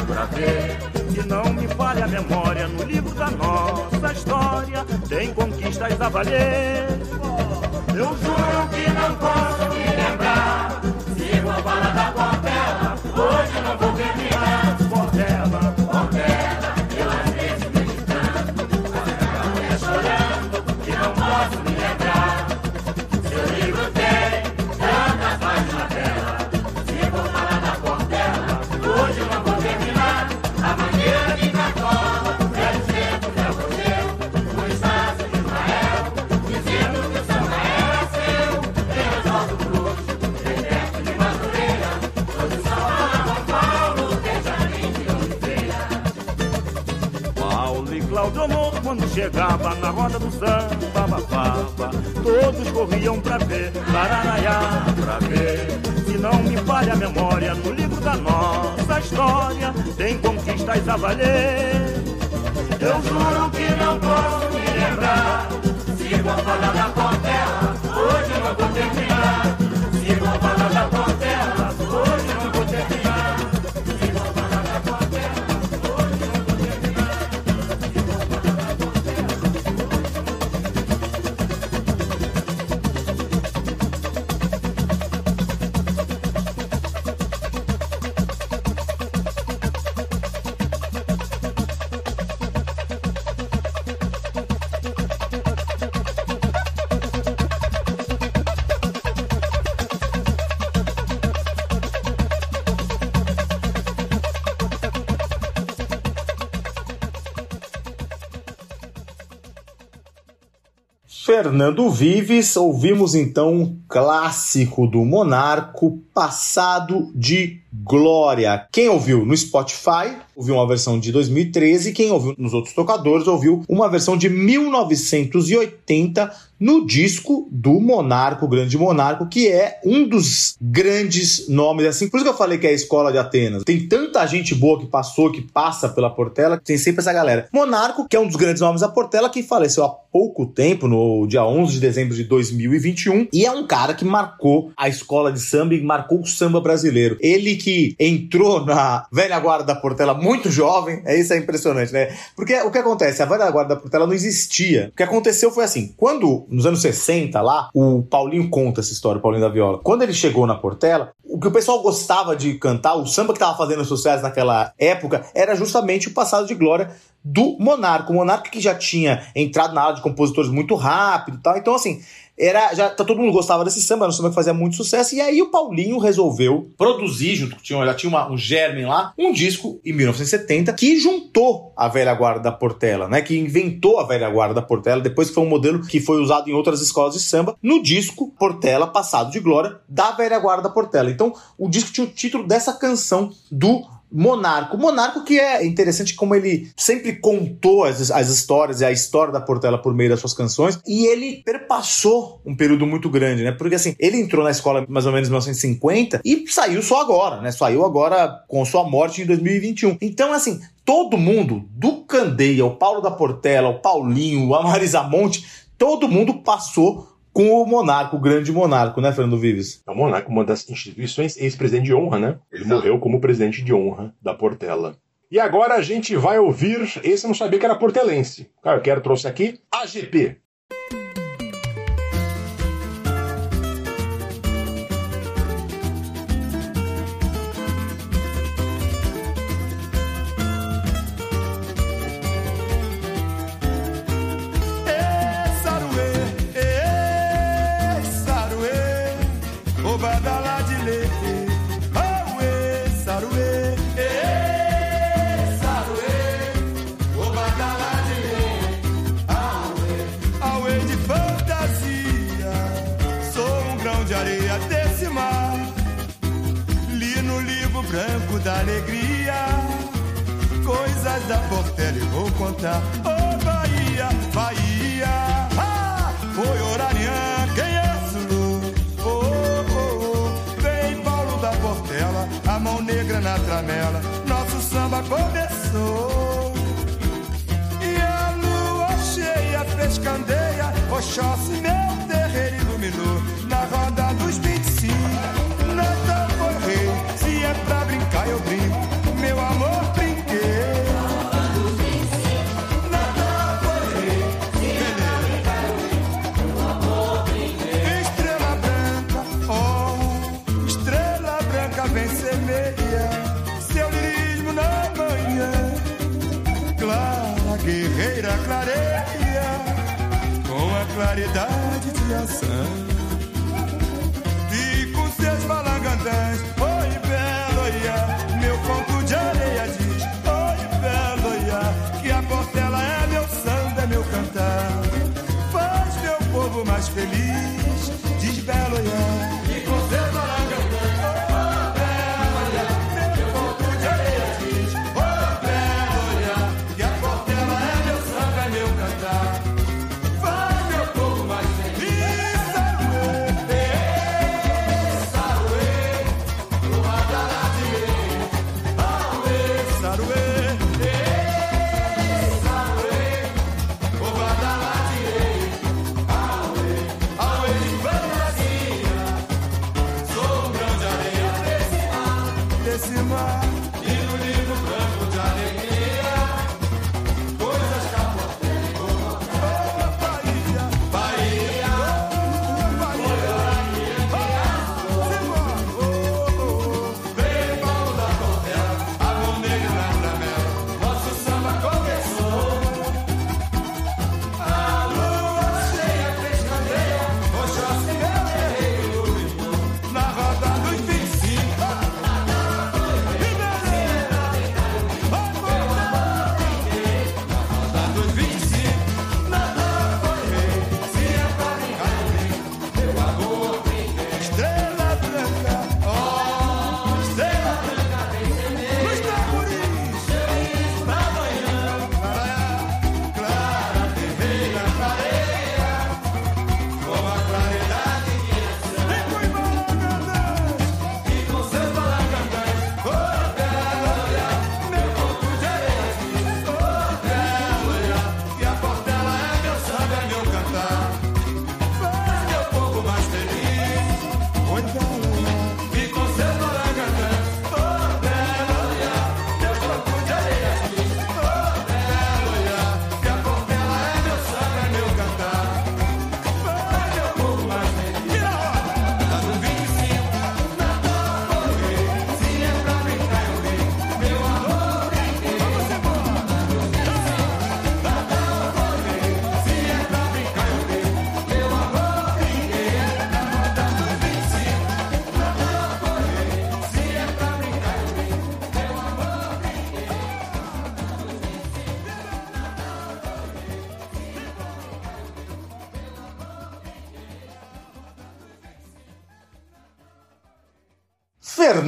pra ver. Se não me falha a memória, no livro da nossa história, tem conquistas a valer. Eu juro que não posso me chegava na roda do samba, babava, todos corriam pra ver, lararaiá, pra ver. Se não me falha a memória, no livro da nossa história, tem conquistas a valer. Eu juro que não posso me lembrar, se vou falar da Fernando Vives, ouvimos então um clássico do Monarco, Passado de Glória. Quem ouviu no Spotify, ouviu uma versão de 2013, quem ouviu nos outros tocadores, ouviu uma versão de 1980 no disco do Monarco, Grande Monarco, que é um dos grandes nomes, assim, por isso que eu falei que é a escola de Atenas. Tem tanta gente boa que passou, que passa pela Portela, que tem sempre essa galera. Monarco, que é um dos grandes nomes da Portela, que faleceu há pouco tempo, no dia 11 de dezembro de 2021, e é um cara que marcou a escola de samba e marcou o samba brasileiro. Ele que entrou na velha guarda da Portela muito jovem, é isso é impressionante, né? Porque o que acontece? A velha guarda da Portela não existia. O que aconteceu foi assim, quando nos anos 60 lá, o Paulinho conta essa história, o Paulinho da Viola. Quando ele chegou na Portela, o que o pessoal gostava de cantar, o samba que estava fazendo sucesso naquela época, era justamente o passado de glória do Monarco. O Monarco que já tinha entrado na área de compositores muito rápido e tal. Então, assim, era já tá, todo mundo gostava desse samba, era um samba que fazia muito sucesso. E aí o Paulinho resolveu produzir, junto tinha, já tinha uma, um germen lá, um disco em 1970 que juntou a velha guarda da Portela, né? Que inventou a velha guarda da Portela, depois que foi um modelo que foi usado em outras escolas de samba, no disco Portela Passado de Glória da velha guarda da Portela. Então, o disco tinha o título dessa canção do Monarco. Monarco que é interessante como ele sempre contou as, as histórias e a história da Portela por meio das suas canções e ele perpassou um período muito grande, né? Porque assim, ele entrou na escola mais ou menos em 1950 e saiu só agora, né? Saiu agora com sua morte em 2021. Então, assim, todo mundo, do Candeia, o Paulo da Portela, o Paulinho, a Marisa Monte, todo mundo passou com o monarca, o grande monarca, né, Fernando Vives? É o monarca, uma das instituições ex-presidente de honra, né? Ele morreu como presidente de honra da Portela. E agora a gente vai ouvir, esse eu não sabia que era portelense. Cara, eu quero trouxe aqui AGP. Da alegria, coisas da Portela e vou contar. Ô oh, Bahia, Bahia, ah, foi Orarian, quem é Zulu? Oh, oh, oh, vem Paulo da Portela, a mão negra na tramela, nosso samba começou. E a lua cheia fez candeia, Oxóssi meu terreiro iluminou, claridade de ação. E com seus balangandãs, oi belo, ia, meu conto de areia diz, oi belo, ia, que a portela é meu samba, é meu cantar. Faz meu povo mais feliz, diz belo,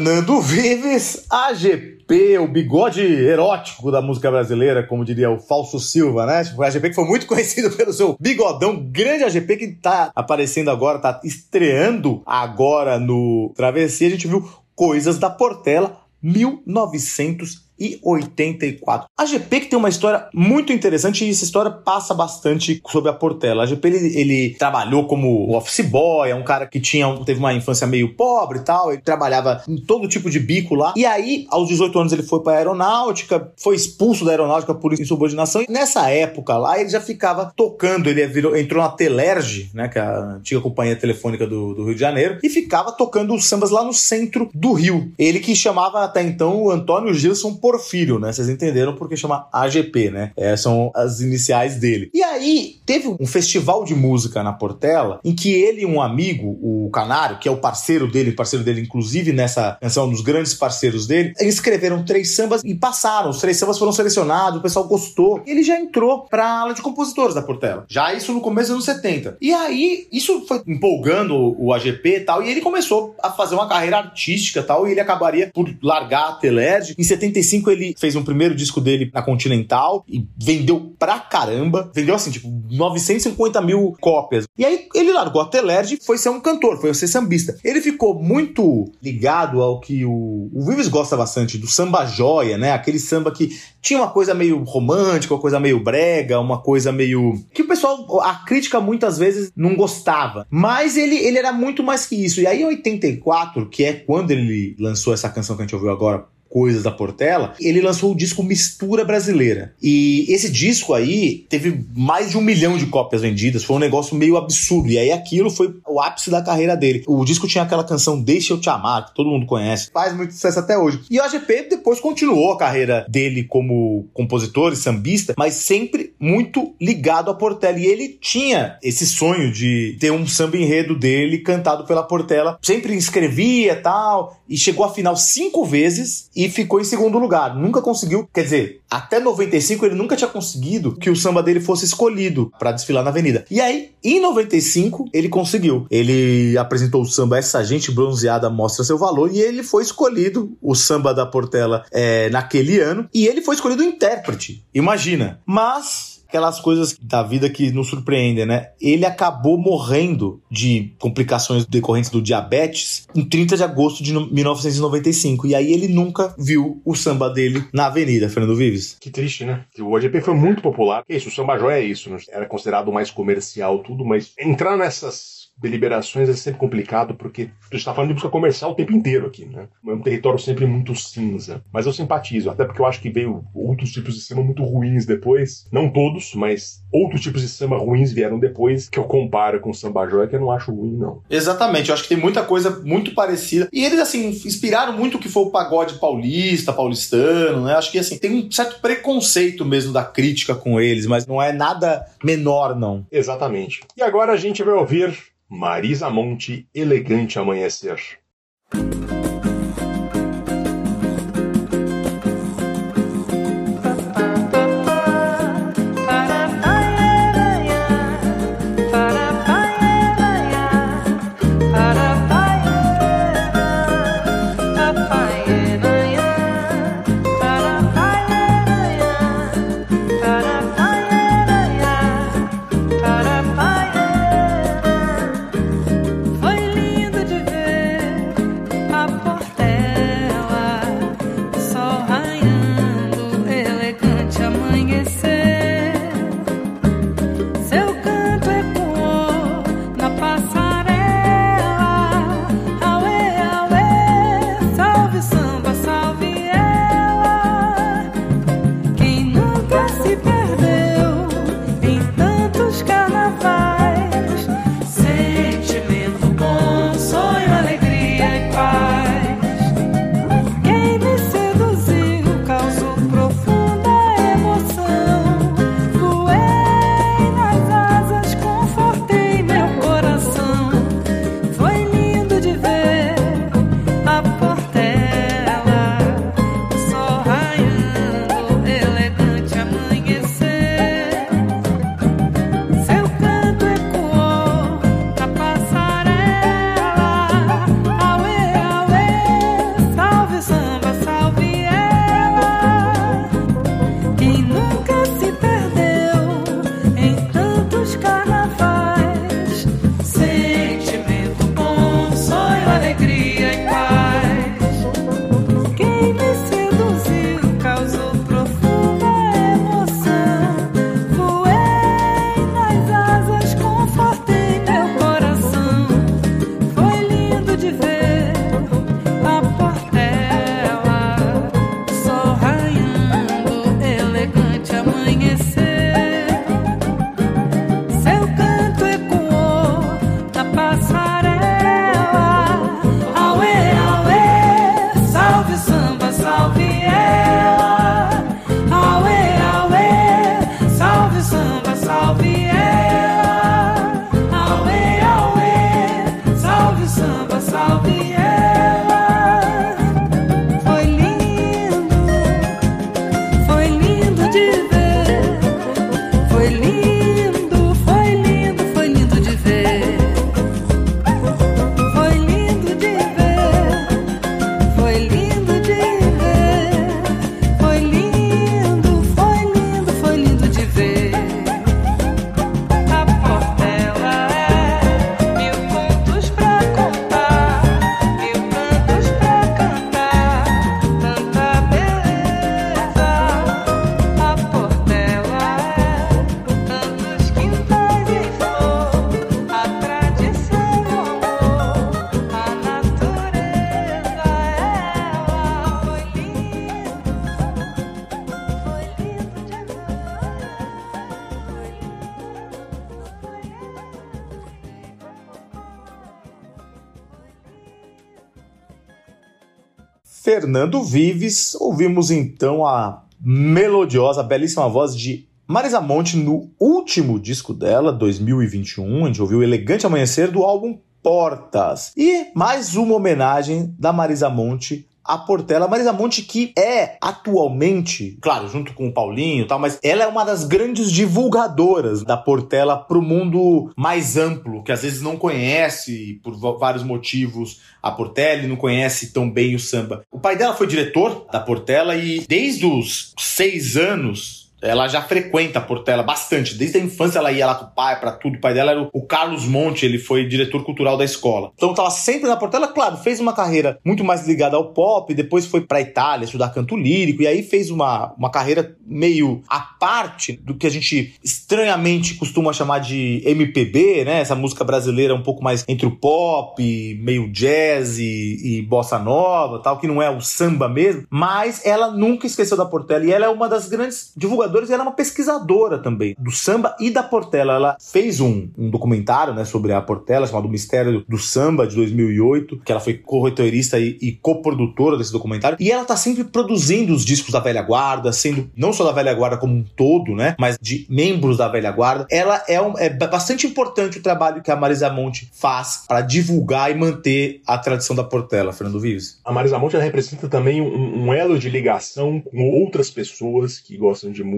Fernando Vives, AGP, o bigode erótico da música brasileira, como diria o Falso Silva, né? Tipo, AGP que foi muito conhecido pelo seu bigodão, grande AGP que tá aparecendo agora, tá estreando agora no Travessia. A gente viu coisas da Portela 1900 e 84. A GP que tem uma história muito interessante e essa história passa bastante sobre a Portela. A GP ele, ele trabalhou como office boy, é um cara que tinha teve uma infância meio pobre e tal, ele trabalhava em todo tipo de bico lá. E aí, aos 18 anos ele foi para aeronáutica, foi expulso da aeronáutica por insubordinação e nessa época lá ele já ficava tocando, ele virou, entrou na Telerge, né, que é a antiga companhia telefônica do, do Rio de Janeiro, e ficava tocando os sambas lá no centro do Rio. Ele que chamava até então o Antônio Gilson Porfírio, né? Vocês entenderam porque chama AGP, né? É, são as iniciais dele. E aí, teve um festival de música na Portela em que ele e um amigo, o Canário, que é o parceiro dele, parceiro dele inclusive nessa canção, um dos grandes parceiros dele, escreveram três sambas e passaram. Os três sambas foram selecionados, o pessoal gostou. Ele já entrou pra ala de compositores da Portela. Já isso no começo dos anos 70. E aí, isso foi empolgando o AGP e tal, e ele começou a fazer uma carreira artística e tal, e ele acabaria por largar a Telerge. Em 75 ele fez um primeiro disco dele na Continental e vendeu pra caramba. Vendeu assim, tipo, 950 mil cópias. E aí ele largou a Telerge e foi ser um cantor, foi ser sambista. Ele ficou muito ligado ao que o, o Vives gosta bastante, do samba joia, né? Aquele samba que tinha uma coisa meio romântica, uma coisa meio brega, uma coisa meio. que o pessoal, a crítica muitas vezes não gostava. Mas ele, ele era muito mais que isso. E aí em 84, que é quando ele lançou essa canção que a gente ouviu agora, coisas da Portela, ele lançou o disco Mistura Brasileira. E esse disco aí teve mais de um milhão de cópias vendidas, foi um negócio meio absurdo. E aí aquilo foi o ápice da carreira dele. O disco tinha aquela canção Deixa Eu Te Amar, que todo mundo conhece, faz muito sucesso até hoje. E o AGP depois continuou a carreira dele como compositor e sambista, mas sempre muito ligado à Portela. E ele tinha esse sonho de ter um samba enredo dele cantado pela Portela. Sempre escrevia tal, e chegou à final cinco vezes e ficou em segundo lugar. Nunca conseguiu, quer dizer, até 95 ele nunca tinha conseguido que o samba dele fosse escolhido para desfilar na avenida. E aí, em 95, ele conseguiu. Ele apresentou o samba Essa Gente Bronzeada Mostra Seu Valor e ele foi escolhido, o samba da Portela, é, naquele ano, e ele foi escolhido intérprete. Imagina. Mas aquelas coisas da vida que nos surpreendem, né? Ele acabou morrendo de complicações decorrentes do diabetes em 30 de agosto de 1995. E aí ele nunca viu o samba dele na avenida, Fernando Vives. Que triste, né? O AGP foi muito popular. Que isso, o samba joia é isso. né? Era considerado mais comercial, tudo, mas entrar nessas deliberações é sempre complicado porque a gente está falando de música comercial o tempo inteiro aqui, né? É um território sempre muito cinza. Mas eu simpatizo, até porque eu acho que veio outros tipos de samba muito ruins depois. Não todos, mas outros tipos de samba ruins vieram depois que eu comparo com o samba joia que eu não acho ruim, não. Exatamente, eu acho que tem muita coisa muito parecida. E eles, assim, inspiraram muito o que foi o pagode paulista, paulistano, né? Acho que, assim, tem um certo preconceito mesmo da crítica com eles, mas não é nada menor, não. Exatamente. E agora a gente vai ouvir Marisa Monte, Elegante Amanhecer. Fernando Vives, ouvimos então a melodiosa, belíssima voz de Marisa Monte no último disco dela, 2021. A gente ouviu Elegante Amanhecer do álbum Portas. E mais uma homenagem da Marisa Monte a Portela. Marisa Monte, que é atualmente, claro, junto com o Paulinho e tal, mas ela é uma das grandes divulgadoras da Portela pro mundo mais amplo, que às vezes não conhece, por vários motivos, a Portela e não conhece tão bem o samba. O pai dela foi diretor da Portela e desde os seis anos ela já frequenta Portela bastante. Desde a infância ela ia lá com o pai, pra tudo. O pai dela era o- Carlos Monte, ele foi diretor cultural da escola. Então tava sempre na Portela, claro, fez uma carreira muito mais ligada ao pop, depois foi pra Itália estudar canto lírico, e aí fez uma, uma carreira meio à parte do que a gente estranhamente costuma chamar de MPB, né? Essa música brasileira um pouco mais entre o pop, meio jazz e, e bossa nova, tal, que não é o samba mesmo, mas ela nunca esqueceu da Portela e ela é uma das grandes divulgadoras e ela é uma pesquisadora também do samba e da Portela. Ela fez um, um documentário, né, sobre a Portela chamado Mistério do Samba de 2008, que ela foi corretorista e, e coprodutora desse documentário e ela tá sempre produzindo os discos da velha guarda, sendo não só da velha guarda como um todo, né, mas de membros da velha guarda. Ela é, um, é bastante importante o trabalho que a Marisa Monte faz para divulgar e manter a tradição da Portela, Fernando Vives. A Marisa Monte representa também um, um elo de ligação com outras pessoas que gostam de música,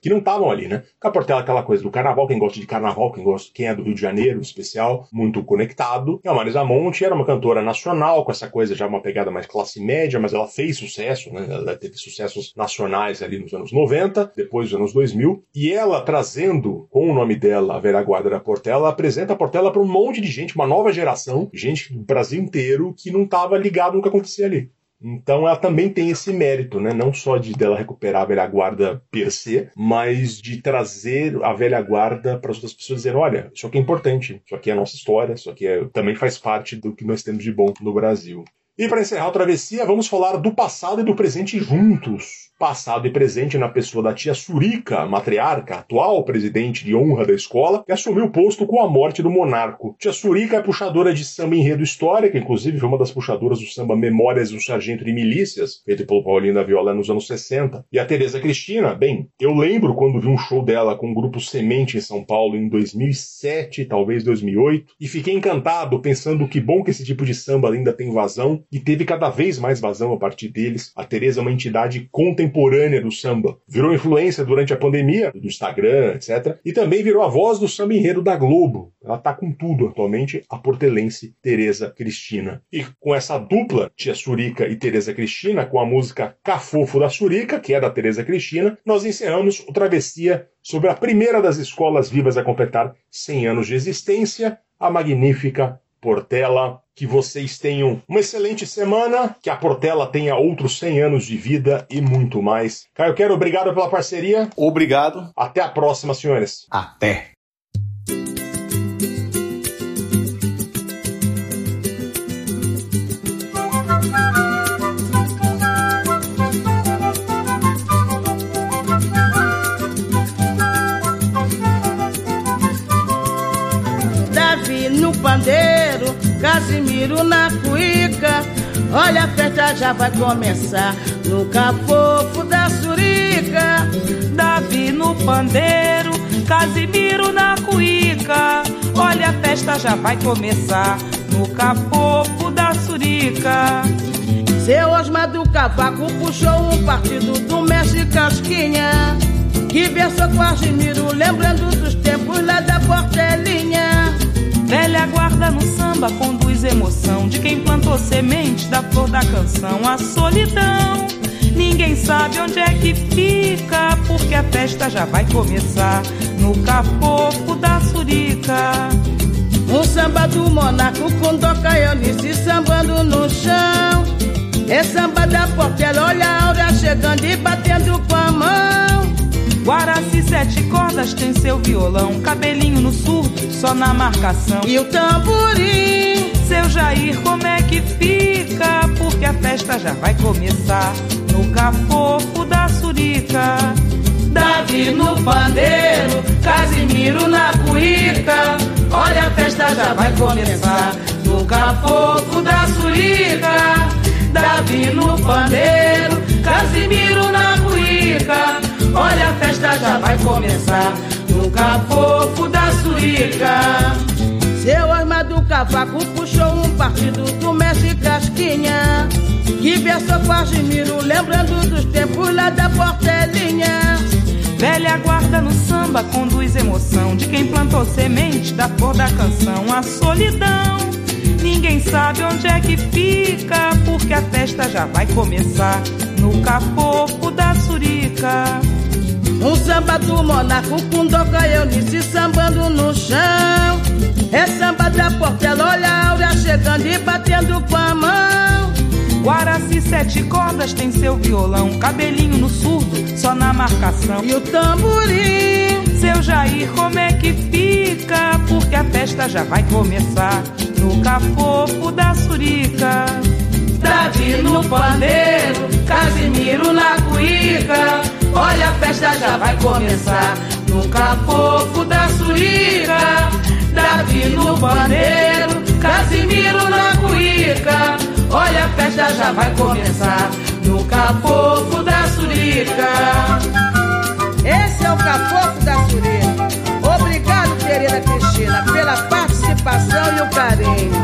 que não estavam ali, né? Com a Portela, aquela coisa do carnaval, quem gosta de carnaval, quem gosta, quem é do Rio de Janeiro, em especial, muito conectado. E a Marisa Monte era uma cantora nacional, com essa coisa já uma pegada mais classe média, mas ela fez sucesso, né? Ela teve sucessos nacionais ali nos anos 90, depois dos anos 2000, e ela trazendo com o nome dela, a velha guarda da Portela, apresenta a Portela para um monte de gente, uma nova geração, gente do Brasil inteiro que não estava ligado no que acontecia ali. Então ela também tem esse mérito, né? Não só de dela recuperar a velha guarda per se, mas de trazer a velha guarda para as outras pessoas dizerem, olha, isso aqui é importante, isso aqui é a nossa história, isso aqui é- também faz parte do que nós temos de bom no Brasil. E para encerrar a travessia, vamos falar do passado e do presente juntos. Passado e presente na pessoa da tia Surica, matriarca, atual presidente de honra da escola, que assumiu o posto com a morte do monarco. Tia Surica é puxadora de samba enredo histórica, inclusive foi uma das puxadoras do samba Memórias do Sargento de Milícias, feito pelo Paulinho da Viola nos anos 60. E a Tereza Cristina, bem, eu lembro quando vi um show dela com o grupo Semente em São Paulo em 2007, talvez 2008, e fiquei encantado pensando que bom que esse tipo de samba ainda tem vazão, e teve cada vez mais vazão a partir deles. A Tereza é uma entidade contemporânea do samba. Virou influência durante a pandemia, do Instagram, etc. E também virou a voz do samba enredo da Globo. Ela tá com tudo atualmente, a portelense Tereza Cristina. E com essa dupla, Tia Surica e Tereza Cristina, com a música Cafofo da Surica, que é da Tereza Cristina, nós encerramos o Travessia sobre a primeira das escolas vivas a completar 100 anos de existência, a magnífica Portela. Que vocês tenham uma excelente semana, que a Portela tenha outros 100 anos de vida e muito mais. Caio Quero, obrigado pela parceria. Obrigado. Até a próxima, senhores. Até. Casimiro na cuíca. Olha, a festa já vai começar no cafofo da surica. Davi no pandeiro, Casimiro na cuíca. Olha, a festa já vai começar no cafofo da surica. Seu Osmar do Cavaco puxou um partido do mestre Casquinha, que versou com Argimiro, lembrando dos tempos lá da Portelinha. Velha guarda no samba conduz emoção de quem plantou semente da flor da canção, a solidão. Ninguém sabe onde é que fica, porque a festa já vai começar no cafofo da surica. O samba do Monaco com Doca e Eunice sambando no chão. É samba da Portela, olha a Áurea chegando e batendo com a mão. Guaraci sete cordas tem seu violão, cabelinho no surdo, só na marcação. E o tamborim, seu Jair, como é que fica? Porque a festa já vai começar no cafofo da surica. Davi no pandeiro, Casimiro na cuíca. Olha a festa já vai começar no cafofo da surica. Davi no pandeiro, Casimiro na cuíca. Olha a festa já vai começar no cafofo da surica. Seu armado cavaco puxou um partido do mestre Casquinha, que versou com Argimiro, lembrando dos tempos lá da Portelinha. Velha guarda no samba conduz emoção de quem plantou semente da flor da canção, a solidão. Ninguém sabe onde é que fica, porque a festa já vai começar no cafofo da surica. Um samba do Monaco com Doca e Eunice sambando no chão. É samba da Portela, olha a Áurea chegando e batendo com a mão. Guaraci sete cordas tem seu violão, cabelinho no surdo, só na marcação. E o tamborim, seu Jair, como é que fica? Porque a festa já vai começar no cafofo da surica. Davi no paneiro, Casimiro na cuíca. Olha, a festa já vai começar no capofo da surica. Davi no paneiro, Casimiro na cuíca. Olha, a festa já vai começar no capofo da surica. Esse é o capofo da surica. Obrigado, querida Cristina, pela participação e o carinho.